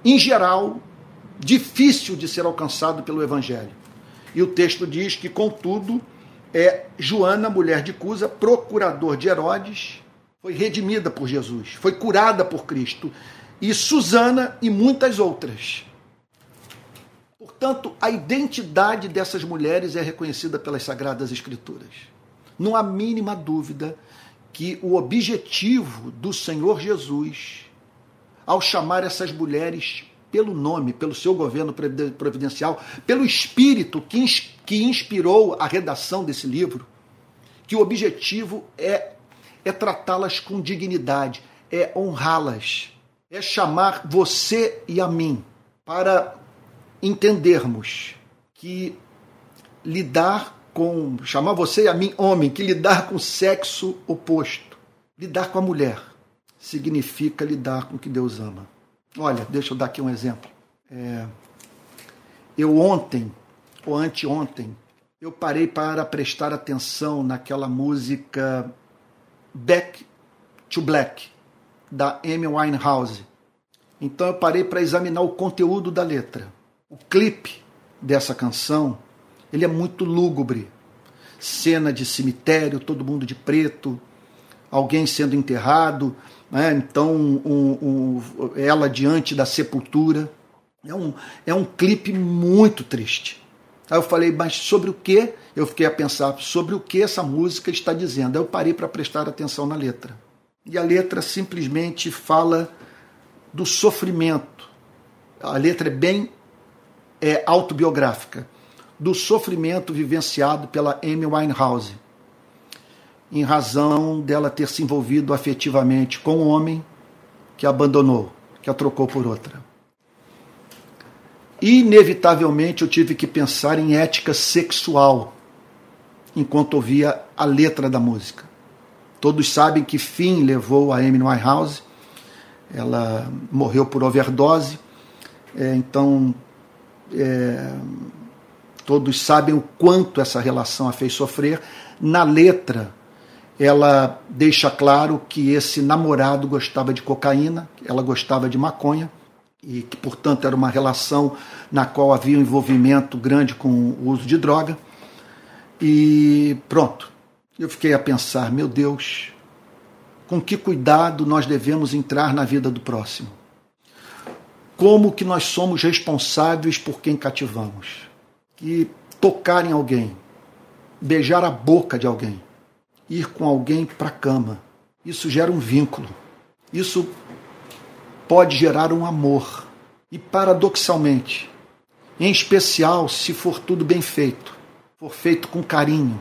Speaker 1: em geral, difícil de ser alcançado pelo Evangelho. E o texto diz que, contudo, é Joana, mulher de Cusa, procurador de Herodes, foi redimida por Jesus, foi curada por Cristo, e Susana e muitas outras. Portanto, a identidade dessas mulheres é reconhecida pelas Sagradas Escrituras. Não há mínima dúvida que o objetivo do Senhor Jesus, ao chamar essas mulheres pelo nome, pelo seu governo providencial, pelo espírito que, que inspirou a redação desse livro, que o objetivo é, é tratá-las com dignidade, é honrá-las, é chamar você e a mim para entendermos que lidar com chamar você e a mim homem, que lidar com o sexo oposto, lidar com a mulher, significa lidar com o que Deus ama. Olha, deixa eu dar aqui um exemplo. É, eu ontem, ou anteontem, eu parei para prestar atenção naquela música Back to Black, da Amy Winehouse. Então eu parei para examinar o conteúdo da letra. O clipe dessa canção ele é muito lúgubre. Cena de cemitério, todo mundo de preto, alguém sendo enterrado, né? então um, um, ela diante da sepultura. É um, é um clipe muito triste. Aí eu falei, mas sobre o que? Eu fiquei a pensar sobre o que essa música está dizendo. Aí eu parei para prestar atenção na letra. E a letra simplesmente fala do sofrimento. A letra é bem é, autobiográfica do sofrimento vivenciado pela Amy Winehouse, em razão dela ter se envolvido afetivamente com um homem que a abandonou, que a trocou por outra. Inevitavelmente eu tive que pensar em ética sexual enquanto ouvia a letra da música. Todos sabem que fim levou a Amy Winehouse. Ela morreu por overdose. É, então, é, todos sabem o quanto essa relação a fez sofrer. Na letra, ela deixa claro que esse namorado gostava de cocaína, ela gostava de maconha, e que, portanto, era uma relação na qual havia um envolvimento grande com o uso de droga. E pronto. Eu fiquei a pensar, meu Deus, com que cuidado nós devemos entrar na vida do próximo? Como que nós somos responsáveis por quem cativamos? que tocar em alguém, beijar a boca de alguém, ir com alguém para a cama, isso gera um vínculo. Isso pode gerar um amor. E paradoxalmente, em especial se for tudo bem feito, for feito com carinho,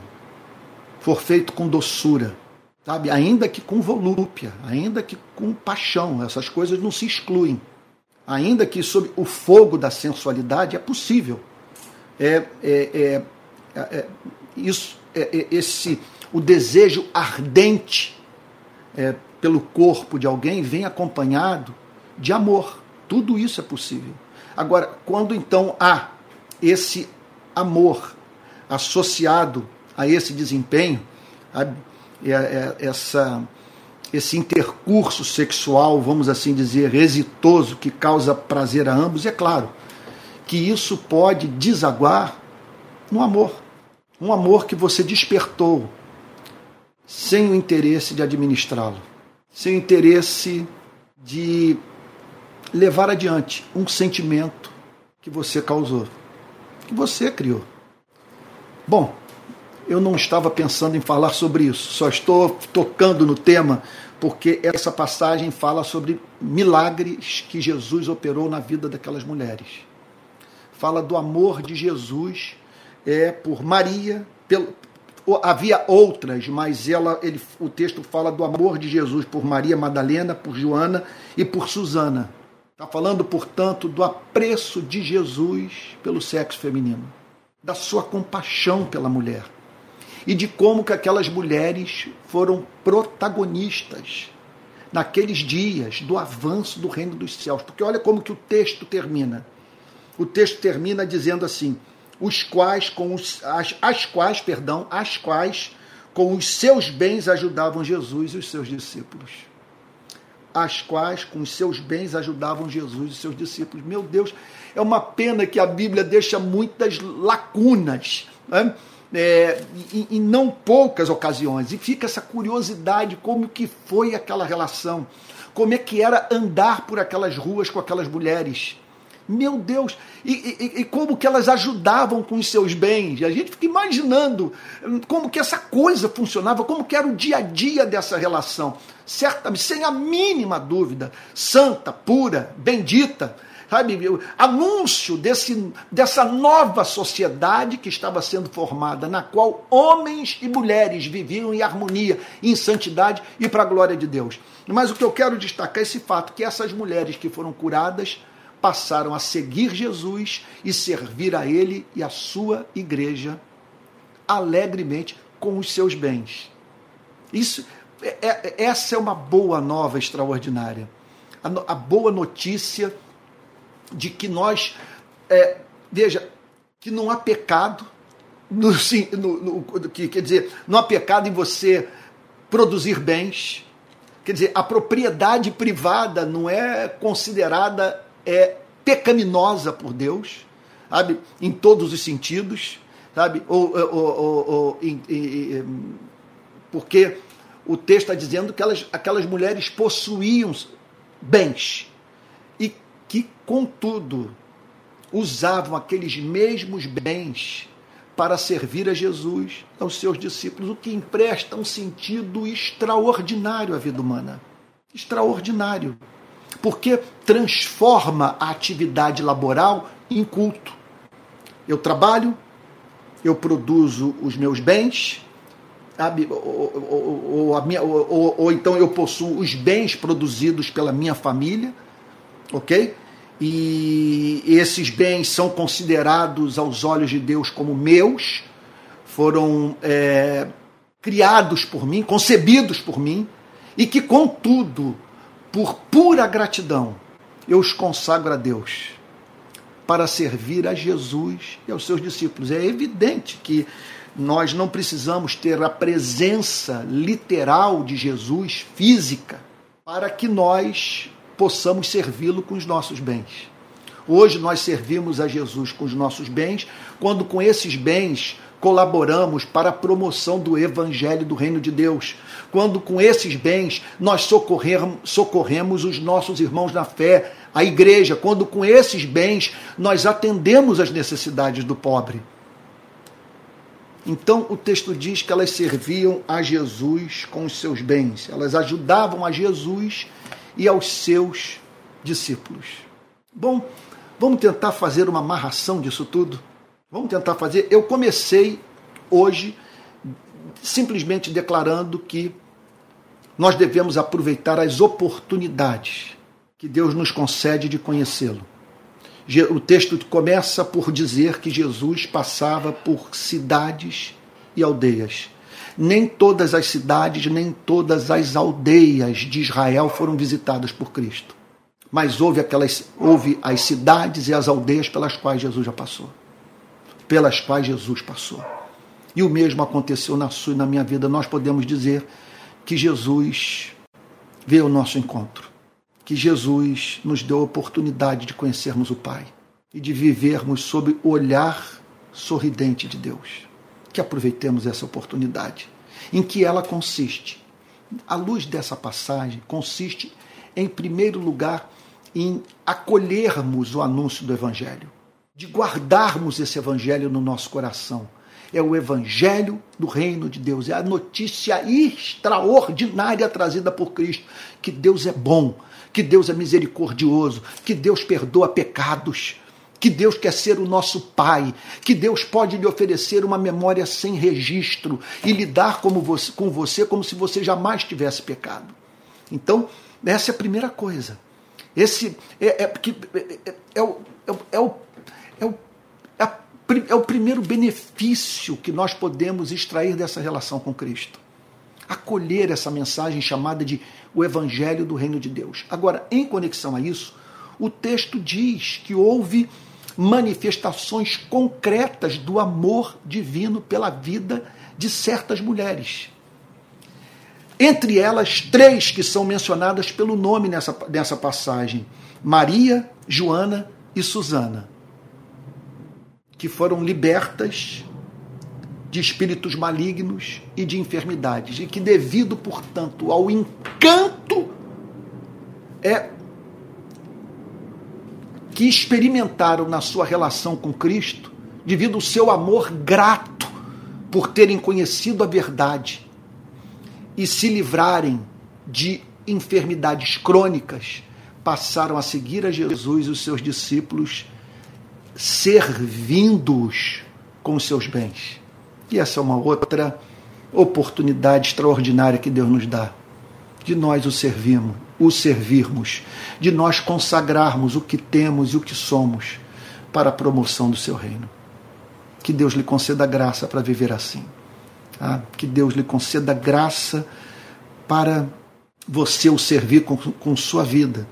Speaker 1: for feito com doçura, sabe? Ainda que com volúpia, ainda que com paixão, essas coisas não se excluem. ainda que sob o fogo da sensualidade, é possível. É, é, é, é isso, é, é, esse, o desejo ardente é, pelo corpo de alguém vem acompanhado de amor. Tudo isso é possível. Agora, quando então há esse amor associado a esse desempenho, a, essa esse intercurso sexual, vamos assim dizer, exitoso, que causa prazer a ambos, é claro que isso pode desaguar no amor. Um amor que você despertou sem o interesse de administrá-lo, sem o interesse de levar adiante um sentimento que você causou, que você criou. Bom, eu não estava pensando em falar sobre isso, só estou tocando no tema porque essa passagem fala sobre milagres que Jesus operou na vida daquelas mulheres. Fala do amor de Jesus é, por Maria, pelo, havia outras, mas ela, ele, o texto fala do amor de Jesus por Maria Madalena, por Joana e por Susana. Está falando, portanto, do apreço de Jesus pelo sexo feminino, da sua compaixão pela mulher e de como que aquelas mulheres foram protagonistas naqueles dias do avanço do reino dos céus. Porque olha como que o texto termina. O texto termina dizendo assim: os quais com os as, as quais, perdão, as quais com os seus bens ajudavam Jesus e os seus discípulos. As quais com os seus bens ajudavam Jesus e os seus discípulos. Meu Deus, é uma pena que a Bíblia deixa muitas lacunas. Né? é, em, em, não poucas ocasiões. E fica essa curiosidade como que foi aquela relação, como é que era andar por aquelas ruas com aquelas mulheres. Meu Deus, e, e, e, como que elas ajudavam com os seus bens. A gente fica imaginando como que essa coisa funcionava, como que era o dia a dia dessa relação. Certamente, sem a mínima dúvida, santa, pura, bendita, sabe, anúncio desse, dessa nova sociedade que estava sendo formada, na qual homens e mulheres viviam em harmonia, em santidade e para a glória de Deus. Mas o que eu quero destacar é esse fato que essas mulheres que foram curadas passaram a seguir Jesus e servir a ele e a sua igreja alegremente com os seus bens. Isso, é, é, essa é uma boa nova extraordinária. A, a boa notícia de que nós, é, veja, que não há pecado, no, no, no, que, quer dizer, não há pecado em você produzir bens. Quer dizer, a propriedade privada não é considerada é, pecaminosa por Deus, sabe? Em todos os sentidos, sabe? Ou, ou, ou, ou porque o texto está dizendo que elas, aquelas mulheres possuíam bens que, contudo, usavam aqueles mesmos bens para servir a Jesus, aos seus discípulos, o que empresta um sentido extraordinário à vida humana. Extraordinário. Porque transforma a atividade laboral em culto. Eu trabalho, eu produzo os meus bens, ou, ou, ou, minha, ou, então eu possuo os bens produzidos pela minha família ok? E esses bens são considerados aos olhos de Deus como meus, foram é, criados por mim, concebidos por mim, e que, contudo, por pura gratidão, eu os consagro a Deus para servir a Jesus e aos seus discípulos. É evidente que nós não precisamos ter a presença literal de Jesus física para que nós possamos servi-lo com os nossos bens. Hoje nós servimos a Jesus com os nossos bens, quando com esses bens colaboramos para a promoção do evangelho do reino de Deus. Quando com esses bens nós socorremos, socorremos os nossos irmãos na fé, a igreja, quando com esses bens nós atendemos as necessidades do pobre. Então o texto diz que elas serviam a Jesus com os seus bens, elas ajudavam a Jesus e aos seus discípulos. Bom, vamos tentar fazer uma amarração disso tudo? Vamos tentar fazer. Eu comecei hoje simplesmente declarando que nós devemos aproveitar as oportunidades que Deus nos concede de conhecê-lo. O texto começa por dizer que Jesus passava por cidades e aldeias. Nem todas as cidades, nem todas as aldeias de Israel foram visitadas por Cristo. Mas houve aquelas, houve as cidades e as aldeias pelas quais Jesus já passou. Pelas quais Jesus passou. E o mesmo aconteceu na sua e na minha vida. Nós podemos dizer que Jesus veio ao nosso encontro que Jesus nos deu a oportunidade de conhecermos o Pai e de vivermos sob o olhar sorridente de Deus. Que aproveitemos essa oportunidade. Em que ela consiste? A luz dessa passagem consiste, em primeiro lugar, em acolhermos o anúncio do Evangelho, de guardarmos esse Evangelho no nosso coração. É o Evangelho do Reino de Deus, é a notícia extraordinária trazida por Cristo, que Deus é bom, que Deus é misericordioso, que Deus perdoa pecados, que Deus quer ser o nosso Pai, que Deus pode lhe oferecer uma memória sem registro e lidar como você, com você como se você jamais tivesse pecado. Então, essa é a primeira coisa. Esse é, é, é, é, o, é, o, é, o, é o primeiro benefício que nós podemos extrair dessa relação com Cristo. Acolher essa mensagem chamada de o evangelho do reino de Deus. Agora, em conexão a isso, o texto diz que houve manifestações concretas do amor divino pela vida de certas mulheres. Entre elas, três que são mencionadas pelo nome nessa, nessa passagem: Maria, Joana e Susana, que foram libertas de espíritos malignos e de enfermidades, e que, devido, portanto, ao encanto é que experimentaram na sua relação com Cristo, devido ao seu amor grato por terem conhecido a verdade e se livrarem de enfermidades crônicas, passaram a seguir a Jesus e os seus discípulos, servindo-os com seus bens. E essa é uma outra oportunidade extraordinária que Deus nos dá de nós o servirmos, o servirmos, de nós consagrarmos o que temos e o que somos para a promoção do seu reino. Que Deus lhe conceda graça para viver assim. Tá? Que Deus lhe conceda graça para você o servir com, com sua vida,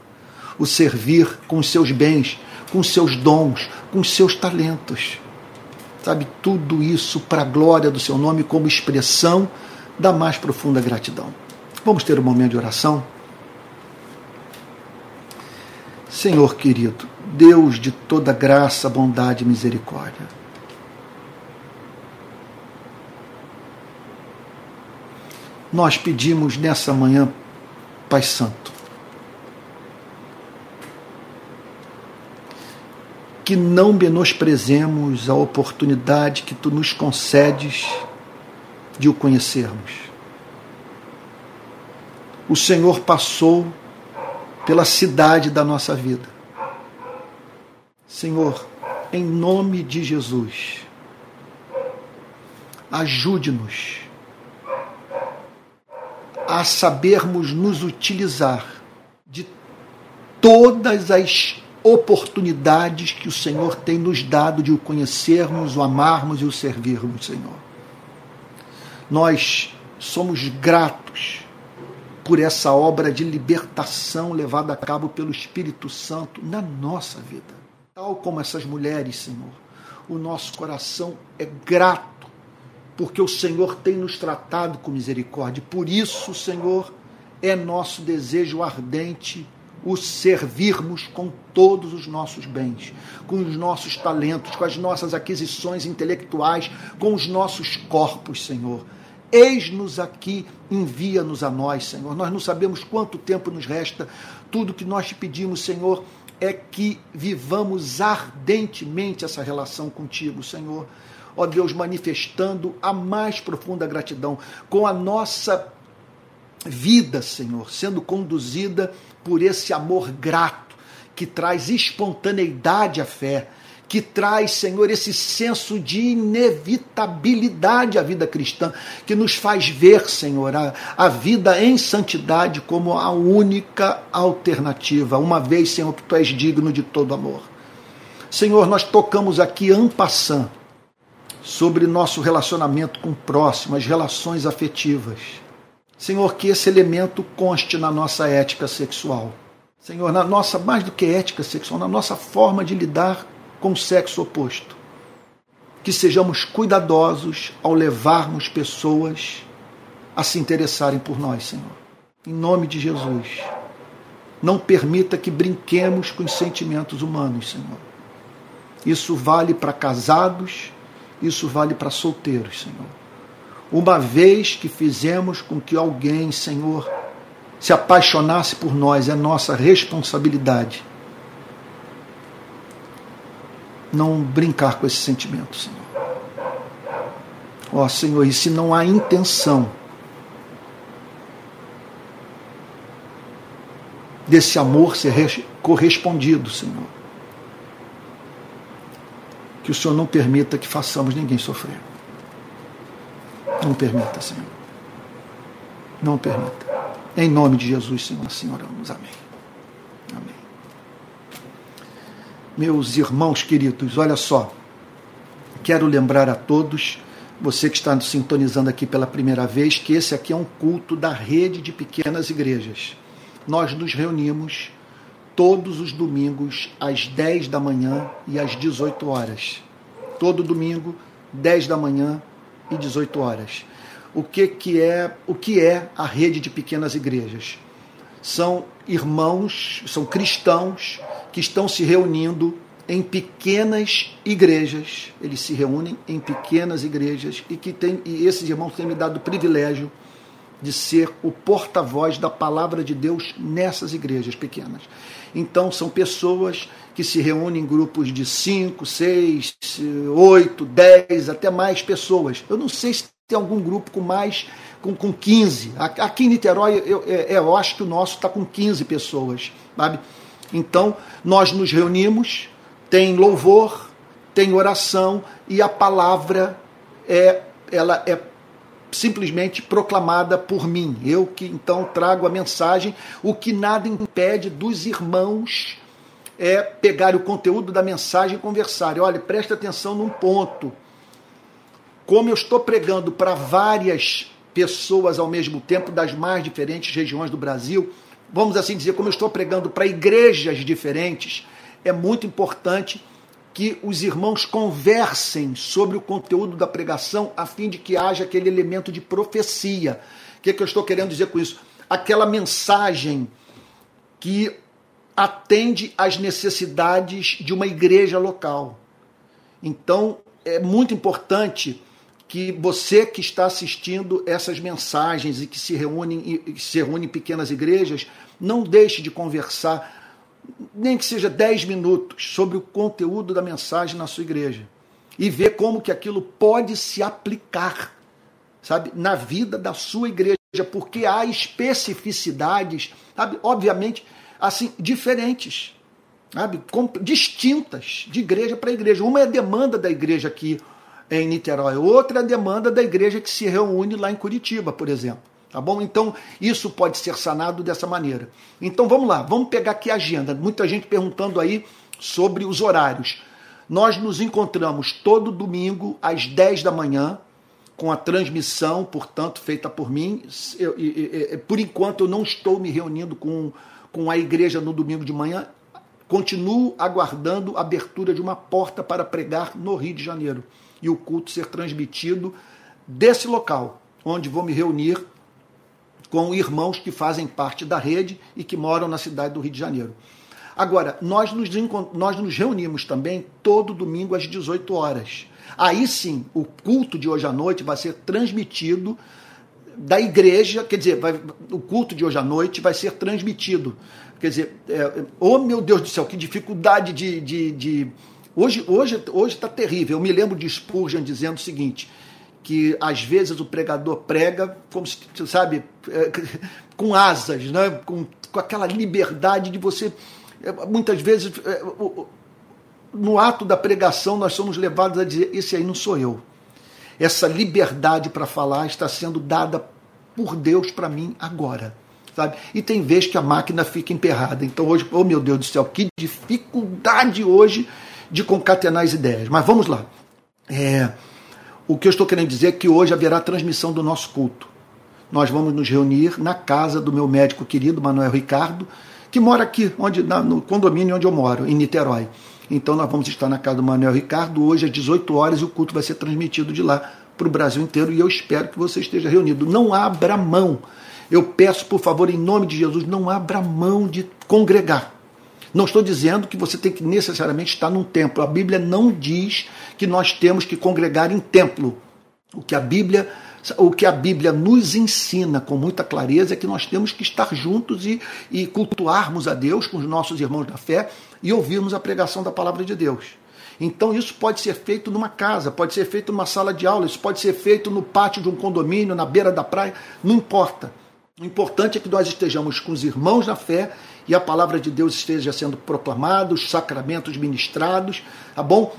Speaker 1: o servir com os seus bens, com seus dons, com seus talentos Sabe, tudo isso para a glória do seu nome, como expressão da mais profunda gratidão. Vamos ter um momento de oração? Senhor querido, Deus de toda graça, bondade e misericórdia. Nós pedimos nessa manhã, Pai Santo, que não menosprezemos a oportunidade que tu nos concedes de o conhecermos. O Senhor passou pela cidade da nossa vida. Senhor, em nome de Jesus, ajude-nos a sabermos nos utilizar de todas as oportunidades que o Senhor tem nos dado de o conhecermos, o amarmos e o servirmos, Senhor. Nós somos gratos por essa obra de libertação levada a cabo pelo Espírito Santo na nossa vida. Tal como essas mulheres, Senhor, o nosso coração é grato porque o Senhor tem nos tratado com misericórdia. Por isso, Senhor, é nosso desejo ardente o servirmos com todos os nossos bens, com os nossos talentos, com as nossas aquisições intelectuais, com os nossos corpos, Senhor. Eis-nos aqui, envia-nos a nós, Senhor. Nós não sabemos quanto tempo nos resta. Tudo que nós te pedimos, Senhor, é que vivamos ardentemente essa relação contigo, Senhor. Ó Deus, manifestando a mais profunda gratidão com a nossa vida, Senhor, sendo conduzida por esse amor grato que traz espontaneidade à fé, que traz, Senhor, esse senso de inevitabilidade à vida cristã, que nos faz ver, Senhor, a, a vida em santidade como a única alternativa, uma vez, Senhor, que tu és digno de todo amor. Senhor, nós tocamos aqui ampassando sobre nosso relacionamento com o próximo, as relações afetivas. Senhor, que esse elemento conste na nossa ética sexual. Senhor, na nossa, mais do que ética sexual, na nossa forma de lidar com o sexo oposto. Que sejamos cuidadosos ao levarmos pessoas a se interessarem por nós, Senhor. Em nome de Jesus. Não permita que brinquemos com os sentimentos humanos, Senhor. Isso vale para casados, isso vale para solteiros, Senhor. Uma vez que fizemos com que alguém, Senhor, se apaixonasse por nós, é nossa responsabilidade não brincar com esse sentimento, Senhor. Ó Senhor, e se não há intenção desse amor ser correspondido, Senhor, que o Senhor não permita que façamos ninguém sofrer. Não permita, Senhor. Não permita. Em nome de Jesus, Senhor, assim oramos. Amém. Amém. Meus irmãos queridos, olha só. Quero lembrar a todos, você que está nos sintonizando aqui pela primeira vez, que esse aqui é um culto da rede de pequenas igrejas. Nós nos reunimos todos os domingos às 10 da manhã e às 18 horas. Todo domingo, 10 da manhã e 18 horas. O que, que é o que é a rede de pequenas igrejas? São irmãos, são cristãos que estão se reunindo em pequenas igrejas. Eles se reúnem em pequenas igrejas e que tem, e esses irmãos têm me dado o privilégio de ser o porta-voz da palavra de Deus nessas igrejas pequenas. Então, são pessoas que se reúnem em grupos de 5, 6, 8, 10, até mais pessoas. Eu não sei se tem algum grupo com mais, com, com 15. Aqui em Niterói, eu, é, é, eu acho que o nosso está com 15 pessoas, sabe? Então, nós nos reunimos, tem louvor, tem oração e a palavra é ela é simplesmente proclamada por mim. Eu que então trago a mensagem, o que nada impede dos irmãos é pegar o conteúdo da mensagem e conversar. Olha, presta atenção num ponto. Como eu estou pregando para várias pessoas ao mesmo tempo, das mais diferentes regiões do Brasil, vamos assim dizer, como eu estou pregando para igrejas diferentes, é muito importante que os irmãos conversem sobre o conteúdo da pregação a fim de que haja aquele elemento de profecia. O que, é que eu estou querendo dizer com isso? Aquela mensagem que atende às necessidades de uma igreja local. Então, é muito importante que você que está assistindo essas mensagens e que se reúne, se reúne em pequenas igrejas, não deixe de conversar nem que seja 10 minutos, sobre o conteúdo da mensagem na sua igreja e ver como que aquilo pode se aplicar, sabe, na vida da sua igreja, porque há especificidades, sabe, obviamente, assim, diferentes, sabe, distintas de igreja para igreja. Uma é a demanda da igreja aqui em Niterói, outra é a demanda da igreja que se reúne lá em Curitiba, por exemplo. Tá bom? Então, isso pode ser sanado dessa maneira. Então, vamos lá, vamos pegar aqui a agenda. Muita gente perguntando aí sobre os horários. Nós nos encontramos todo domingo às 10 da manhã, com a transmissão, portanto, feita por mim. Eu, eu, eu, por enquanto, eu não estou me reunindo com, com a igreja no domingo de manhã. Continuo aguardando a abertura de uma porta para pregar no Rio de Janeiro e o culto ser transmitido desse local, onde vou me reunir com irmãos que fazem parte da rede e que moram na cidade do Rio de Janeiro. Agora, nós nos, nós nos reunimos também todo domingo às 18 horas. Aí sim, o culto de hoje à noite vai ser transmitido da igreja, quer dizer, vai, o culto de hoje à noite vai ser transmitido. Quer dizer, é, oh meu Deus do céu, que dificuldade de. de, de... Hoje hoje hoje está terrível. Eu me lembro de Spurgeon dizendo o seguinte: que às vezes o pregador prega como se, sabe, é, com asas, né? com, com aquela liberdade de você. É, muitas vezes é, no ato da pregação, nós somos levados a dizer: esse aí não sou eu. Essa liberdade para falar está sendo dada por Deus para mim agora. Sabe? E tem vezes que a máquina fica emperrada. Então hoje, oh meu Deus do céu, que dificuldade hoje de concatenar as ideias. Mas vamos lá. É, o que eu estou querendo dizer é que hoje haverá transmissão do nosso culto. Nós vamos nos reunir na casa do meu médico querido, Manuel Ricardo, que mora aqui, onde, no condomínio onde eu moro, em Niterói. Então nós vamos estar na casa do Manuel Ricardo hoje às 18 horas e o culto vai ser transmitido de lá para o Brasil inteiro e eu espero que você esteja reunido. Não abra mão. Eu peço, por favor, em nome de Jesus, não abra mão de congregar. Não estou dizendo que você tem que necessariamente estar num templo. A Bíblia não diz que nós temos que congregar em templo. O que a Bíblia o que a Bíblia nos ensina com muita clareza é que nós temos que estar juntos e, e cultuarmos a Deus com os nossos irmãos da fé e ouvirmos a pregação da palavra de Deus. Então isso pode ser feito numa casa, pode ser feito numa sala de aula, isso pode ser feito no pátio de um condomínio, na beira da praia, não importa. O importante é que nós estejamos com os irmãos na fé e a palavra de Deus esteja sendo proclamada, os sacramentos ministrados, tá bom?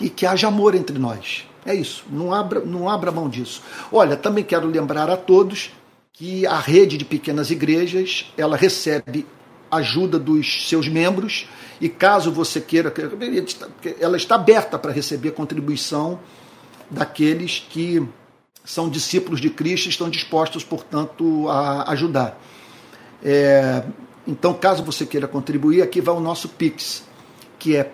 Speaker 1: E que haja amor entre nós. É isso, não abra, não abra mão disso. Olha, também quero lembrar a todos que a rede de pequenas igrejas, ela recebe ajuda dos seus membros e caso você queira, ela está aberta para receber contribuição daqueles que são discípulos de Cristo e estão dispostos, portanto, a ajudar. É, então, caso você queira contribuir, aqui vai o nosso Pix, que é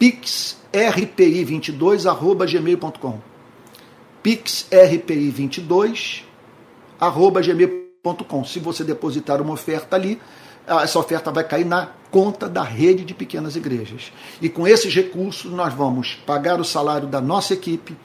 Speaker 1: pixrpi22@gmail.com. pixrpi22@gmail.com. Se você depositar uma oferta ali, essa oferta vai cair na conta da rede de pequenas igrejas. E com esses recursos nós vamos pagar o salário da nossa equipe,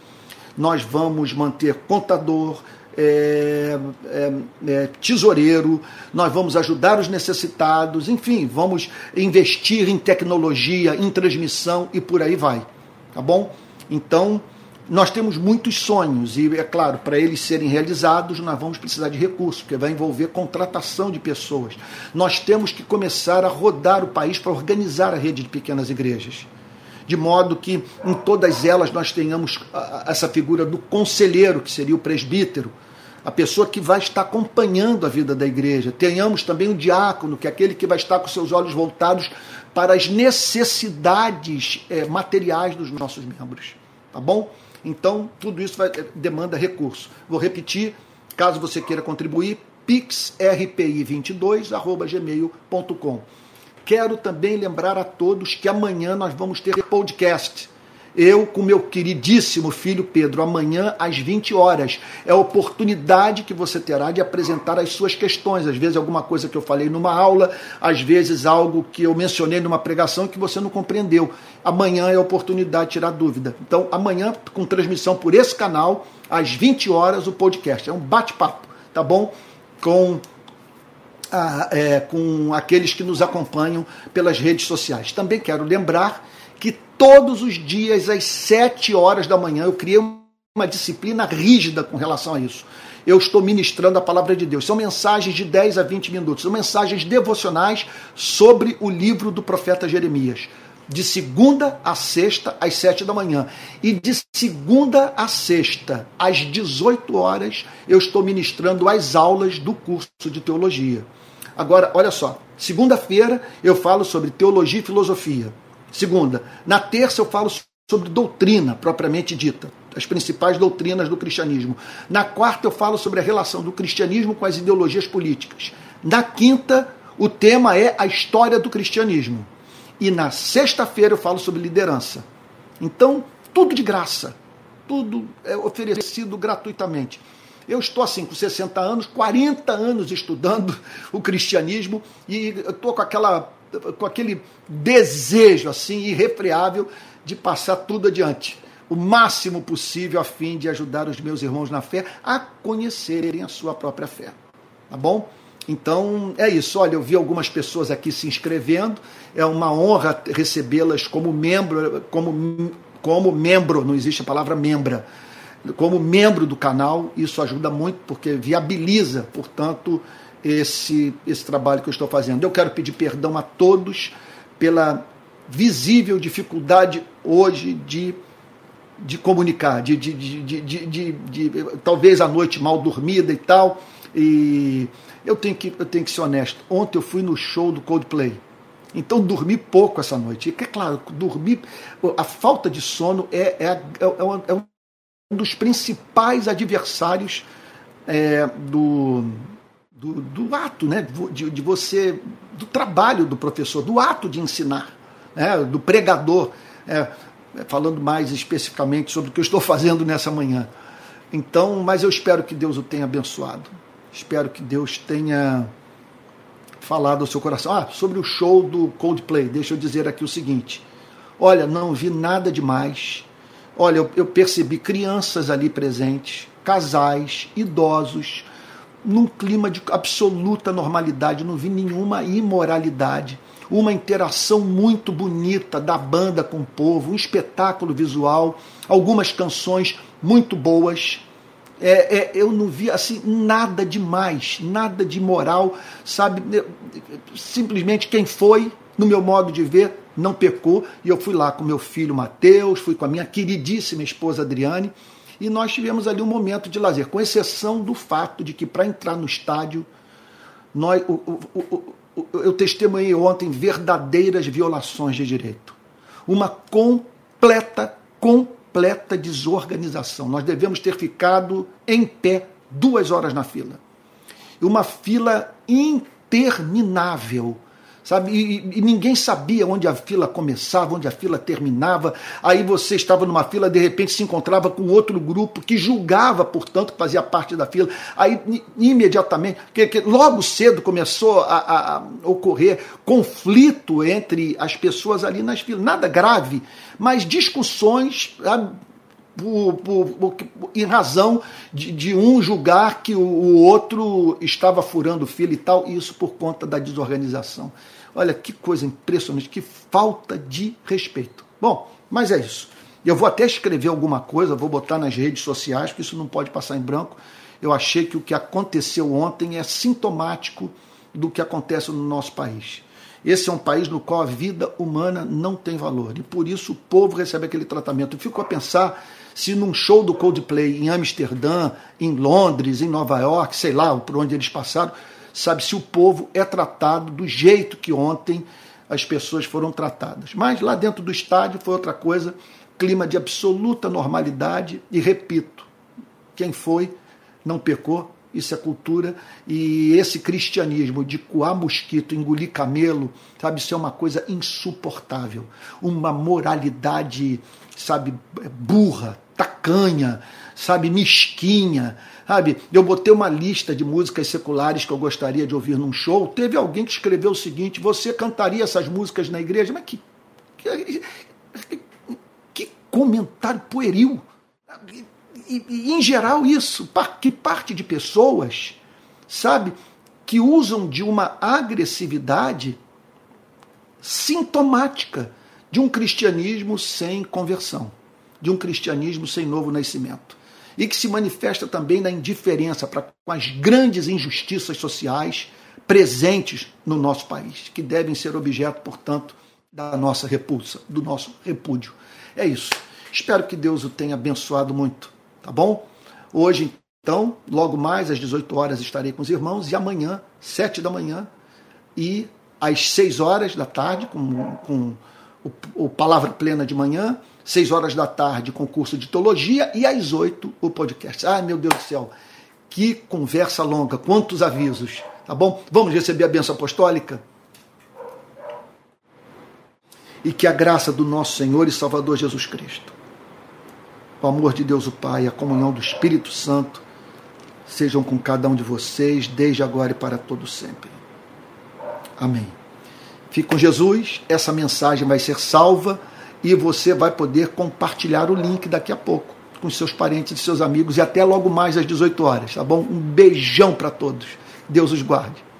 Speaker 1: nós vamos manter contador, é, é, é, tesoureiro, nós vamos ajudar os necessitados, enfim, vamos investir em tecnologia, em transmissão e por aí vai. Tá bom? Então, nós temos muitos sonhos e, é claro, para eles serem realizados, nós vamos precisar de recursos, porque vai envolver contratação de pessoas. Nós temos que começar a rodar o país para organizar a rede de pequenas igrejas de modo que em todas elas nós tenhamos essa figura do conselheiro, que seria o presbítero, a pessoa que vai estar acompanhando a vida da igreja. Tenhamos também o diácono, que é aquele que vai estar com seus olhos voltados para as necessidades é, materiais dos nossos membros. Tá bom? Então, tudo isso vai, é, demanda recurso. Vou repetir, caso você queira contribuir, pixrpi22.gmail.com. Quero também lembrar a todos que amanhã nós vamos ter podcast. Eu com meu queridíssimo filho Pedro, amanhã às 20 horas. É a oportunidade que você terá de apresentar as suas questões. Às vezes, alguma coisa que eu falei numa aula, às vezes, algo que eu mencionei numa pregação que você não compreendeu. Amanhã é a oportunidade de tirar dúvida. Então, amanhã, com transmissão por esse canal, às 20 horas, o podcast. É um bate-papo, tá bom? Com a, é, com aqueles que nos acompanham pelas redes sociais. Também quero lembrar que todos os dias, às 7 horas da manhã, eu criei uma disciplina rígida com relação a isso. Eu estou ministrando a palavra de Deus. São mensagens de 10 a 20 minutos, são mensagens devocionais sobre o livro do profeta Jeremias. De segunda a sexta, às 7 da manhã. E de segunda a sexta, às 18 horas, eu estou ministrando as aulas do curso de teologia. Agora, olha só, segunda-feira eu falo sobre teologia e filosofia. Segunda. Na terça eu falo sobre doutrina propriamente dita, as principais doutrinas do cristianismo. Na quarta eu falo sobre a relação do cristianismo com as ideologias políticas. Na quinta, o tema é a história do cristianismo. E na sexta-feira eu falo sobre liderança. Então, tudo de graça. Tudo é oferecido gratuitamente. Eu estou assim, com 60 anos, 40 anos estudando o cristianismo e estou com, aquela, com aquele desejo assim irrefreável de passar tudo adiante, o máximo possível a fim de ajudar os meus irmãos na fé a conhecerem a sua própria fé. Tá bom? Então é isso. Olha, eu vi algumas pessoas aqui se inscrevendo. É uma honra recebê-las como membro, como, como membro, não existe a palavra membra como membro do canal, isso ajuda muito porque viabiliza, portanto, esse, esse trabalho que eu estou fazendo. Eu quero pedir perdão a todos pela visível dificuldade hoje de, de comunicar, de, de, de, de, de, talvez a noite mal dormida e tal. E eu tenho, que, eu tenho que ser honesto. Ontem eu fui no show do Coldplay. Então dormi pouco essa noite. É claro, dormir. A falta de sono é, é, é, é um dos principais adversários é, do, do, do, ato, né? De, de, você, do trabalho do professor, do ato de ensinar, né? do pregador, é, falando mais especificamente sobre o que eu estou fazendo nessa manhã. Então, mas eu espero que Deus o tenha abençoado. Espero que Deus tenha falado ao seu coração. Ah, sobre o show do Coldplay, deixa eu dizer aqui o seguinte. Olha, não vi nada demais. Olha, eu, eu percebi crianças ali presentes, casais, idosos, num clima de absoluta normalidade, não vi nenhuma imoralidade, uma interação muito bonita da banda com o povo, um espetáculo visual, algumas canções muito boas. É, é, eu não vi assim nada demais, nada de moral, sabe? Simplesmente quem foi, no meu modo de ver, não pecou. E eu fui lá com meu filho Mateus, fui com a minha queridíssima esposa Adriane e nós tivemos ali um momento de lazer, com exceção do fato de que para entrar no estádio, nós, o, o, o, eu testemunhei ontem verdadeiras violações de direito. Uma completa, completa desorganização. Nós devemos ter ficado em pé duas horas na fila. Uma fila interminável sabe? E, e, ninguém sabia onde a fila começava, onde a fila terminava. Aí você estava numa fila, de repente se encontrava com outro grupo que julgava, portanto, que fazia parte da fila. Aí imediatamente, que, que logo cedo começou a, a, ocorrer conflito entre as pessoas ali nas filas. Nada grave, mas discussões. Sabe? Por, por, por, em razão de, de, um julgar que o, o outro estava furando fila e tal, e isso por conta da desorganização. Olha que coisa impressionante, que falta de respeito. Bom, mas é isso. Eu vou até escrever alguma coisa, vou botar nas redes sociais, porque isso não pode passar em branco. Eu achei que o que aconteceu ontem é sintomático do que acontece no nosso país. Esse é um país no qual a vida humana não tem valor e por isso o povo recebe aquele tratamento. Eu fico a pensar se num show do Coldplay em Amsterdã, em Londres, em Nova York, sei lá por onde eles passaram, sabe se o povo é tratado do jeito que ontem as pessoas foram tratadas. Mas lá dentro do estádio foi outra coisa, clima de absoluta normalidade e repito, quem foi não pecou, isso é cultura e esse cristianismo de coar mosquito, engolir camelo, sabe, isso é uma coisa insuportável, uma moralidade, sabe, burra, tacanha, sabe, mesquinha, sabe? Eu botei uma lista de músicas seculares que eu gostaria de ouvir num show. Teve alguém que escreveu o seguinte: você cantaria essas músicas na igreja? Mas que, que, que comentário pueril! E, e, em geral, isso, que parte de pessoas, sabe, que usam de uma agressividade sintomática de um cristianismo sem conversão de um cristianismo sem novo nascimento. E que se manifesta também na indiferença para com as grandes injustiças sociais presentes no nosso país, que devem ser objeto, portanto, da nossa repulsa, do nosso repúdio. É isso. Espero que Deus o tenha abençoado muito, tá bom? Hoje, então, logo mais às 18 horas estarei com os irmãos e amanhã, 7 da manhã e às 6 horas da tarde, com, com o, o Palavra Plena de manhã, 6 horas da tarde, concurso de teologia, e às 8 o podcast. Ai, meu Deus do céu, que conversa longa, quantos avisos, tá bom? Vamos receber a benção apostólica? E que a graça do nosso Senhor e Salvador Jesus Cristo, o amor de Deus o Pai, a comunhão do Espírito Santo, sejam com cada um de vocês, desde agora e para todo sempre. Amém. Fique com Jesus, essa mensagem vai ser salva e você vai poder compartilhar o link daqui a pouco com seus parentes e seus amigos e até logo mais às 18 horas, tá bom? Um beijão para todos. Deus os guarde.